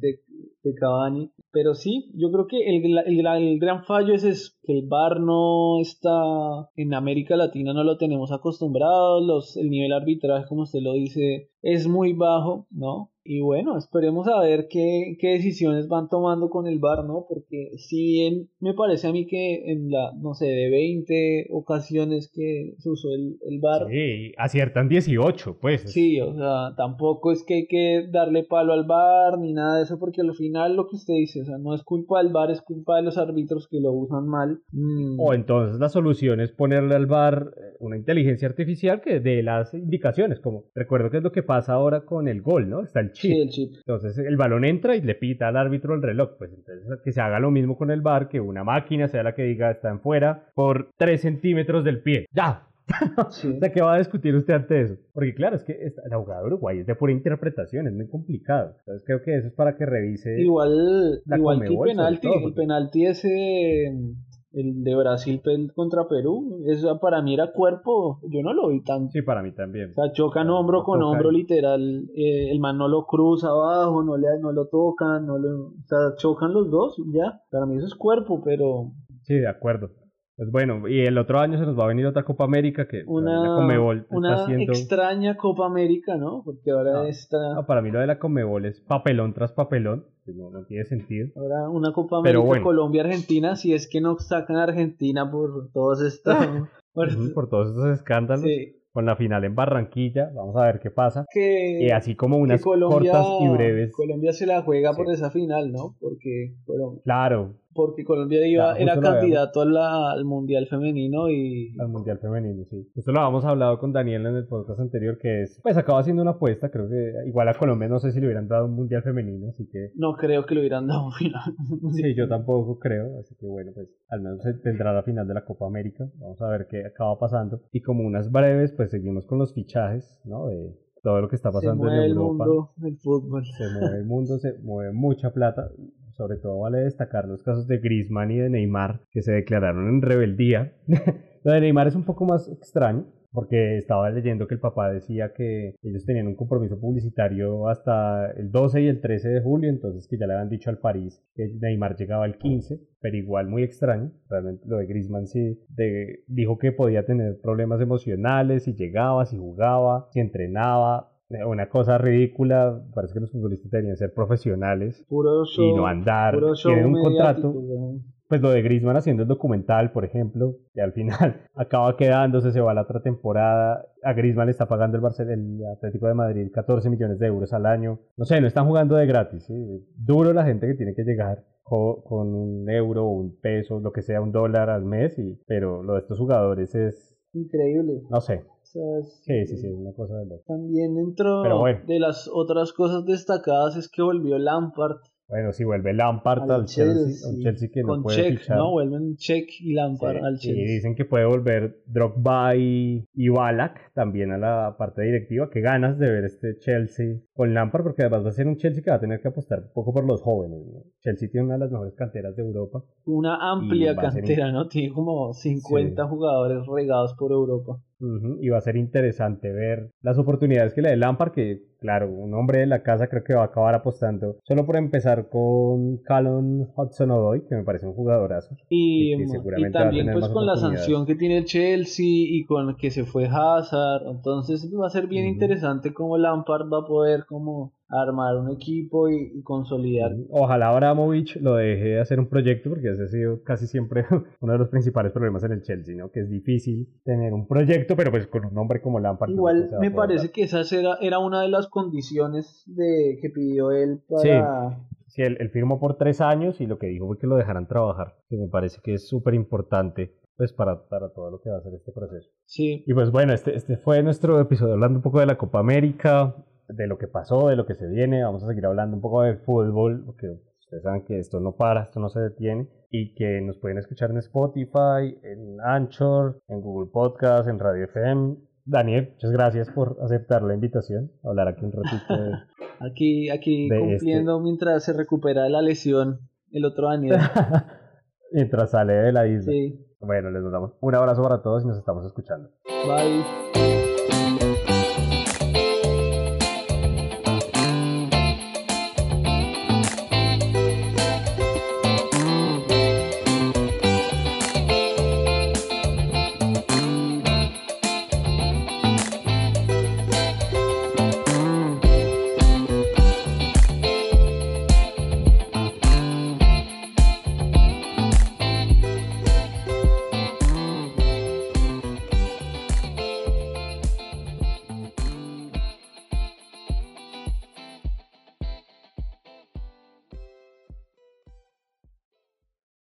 S4: de Cavani. Pero sí, yo creo que el, el, gran fallo es que el bar no está en América Latina, no lo tenemos acostumbrados, los, el nivel arbitraje, como usted lo dice, es muy bajo, ¿no? Y bueno, esperemos a ver qué, qué decisiones van tomando con el VAR, ¿no? Porque si bien me parece a mí que en la, no sé, de 20 ocasiones que se usó el, el VAR.
S3: Sí, aciertan 18, pues.
S4: Sí, o sea, tampoco es que hay que darle palo al VAR ni nada de eso, porque al final lo que usted dice, o sea, no es culpa del VAR, es culpa de los árbitros que lo usan mal.
S3: Mm. O entonces la solución es ponerle al VAR eh, una inteligencia artificial que dé las indicaciones, como recuerdo que es lo que pasa ahora con el gol, ¿no? Está el chip. Entonces el balón entra y le pita al árbitro el reloj. Pues entonces que se haga lo mismo con el bar, que una máquina sea la que diga está en fuera por 3 centímetros del pie. ¡Ya! o sea, ¿qué va a discutir usted ante eso? Porque claro, es que el abogado de Uruguay es de pura interpretación, es muy complicado. Entonces creo que eso es para que revise.
S4: Igual, igual que el penalti, el penalti ese el de Brasil contra Perú, eso para mí era cuerpo, yo no lo vi tanto.
S3: Sí, para mí también.
S4: O sea, chocan hombro con hombro literal, eh, el man no lo cruza abajo, no, le, no lo tocan, no lo, o sea, chocan los dos ya, para mí eso es cuerpo, pero...
S3: Sí, de acuerdo. Pues bueno, y el otro año se nos va a venir otra Copa América que
S4: una, Comebol una haciendo... extraña Copa América, ¿no? Porque ahora está...
S3: para mí lo de la Comebol es papelón tras papelón, no, no tiene sentido.
S4: Ahora una Copa América Colombia-Argentina, si es que no sacan a Argentina por todos estos...
S3: por, todos estos escándalos. Con la final en Barranquilla, vamos a ver qué pasa. Que, así como unas cortas y breves.
S4: Colombia se la juega por esa final, ¿no? Porque
S3: Claro,
S4: porque Colombia iba, era candidato al Mundial Femenino y...
S3: Al Mundial Femenino, sí. Esto lo habíamos hablado con Daniel en el podcast anterior, que es, pues acaba siendo una apuesta, creo que igual a Colombia no sé si le hubieran dado un Mundial Femenino, así que...
S4: No creo que le hubieran dado un final.
S3: sí, yo tampoco creo, así que bueno, pues al menos se tendrá la final de la Copa América, vamos a ver qué acaba pasando. Y como unas breves, pues seguimos con los fichajes, ¿no? De todo lo que está pasando
S4: en
S3: Europa.
S4: El mundo del fútbol.
S3: Se mueve el mundo, se mueve mucha plata sobre todo vale destacar los casos de Griezmann y de Neymar que se declararon en rebeldía. Lo de Neymar es un poco más extraño porque estaba leyendo que el papá decía que ellos tenían un compromiso publicitario hasta el 12 y el 13 de julio, entonces que ya le habían dicho al París que Neymar llegaba el 15, pero igual muy extraño. Realmente lo de Griezmann sí dijo que podía tener problemas emocionales si llegaba, si jugaba, si entrenaba, una cosa ridícula, parece que los futbolistas deberían ser profesionales y no andar, tienen un contrato. Pues lo de Griezmann haciendo el documental, por ejemplo, que al final acaba quedándose, se va a la otra temporada. A Griezmann le está pagando el, Barcelona, el Atlético de Madrid 14 millones de euros al año. No sé, no están jugando de gratis. Duro la gente que tiene que llegar con un euro, un peso, lo que sea, un dólar al mes. Y, pero lo de estos jugadores es...
S4: Increíble.
S3: No sé, sí, sí, sí, una cosa de
S4: También dentro de las otras cosas destacadas es que volvió Lampard
S3: bueno, si vuelve Lampard al, Chelsea, un Chelsea que no puede
S4: check,
S3: fichar.
S4: No, vuelven Check y Lampard al Chelsea.
S3: Y dicen que puede volver Drogba y, y Balak también a la parte directiva. Qué ganas de ver este Chelsea con Lampard, porque además va a ser un Chelsea que va a tener que apostar un poco por los jóvenes. Chelsea tiene una de las mejores canteras de Europa.
S4: Una amplia cantera, ¿no? Tiene como 50 jugadores regados por Europa.
S3: Y va a ser interesante ver las oportunidades que le dé Lampard, que claro, un hombre de la casa creo que va a acabar apostando. Solo por empezar con Callum Hudson Odoi, que me parece un jugadorazo.
S4: Y, y, también pues con la sanción que tiene el Chelsea y con que se fue Hazard. Entonces va a ser bien interesante cómo Lampard va a poder como armar un equipo y, consolidar.
S3: Ojalá Abramovich lo deje de hacer un proyecto porque ese ha sido casi siempre uno de los principales problemas en el Chelsea, ¿no? Que es difícil tener un proyecto, pero pues con un nombre como Lampard.
S4: Pues, Igual me parece que esa era, era una de las condiciones de que pidió él para...
S3: Sí. él, firmó por tres años y lo que dijo fue que lo dejaran trabajar, que me parece que es súper importante pues para, para todo lo que va a ser este proceso.
S4: Sí.
S3: Y pues bueno, este, este fue nuestro episodio hablando un poco de la Copa América, de lo que pasó, de lo que se viene. Vamos a seguir hablando un poco de fútbol, porque ustedes saben que esto no para, esto no se detiene. Y que nos pueden escuchar en Spotify, en Anchor, en Google Podcast, en Radio FM. Daniel, muchas gracias por aceptar la invitación, hablar aquí un ratito. De,
S4: aquí aquí este cumpliendo mientras se recupera la lesión el otro año.
S3: mientras sale de la isla. Sí. Bueno, les damos un abrazo para todos y nos estamos escuchando.
S4: Bye.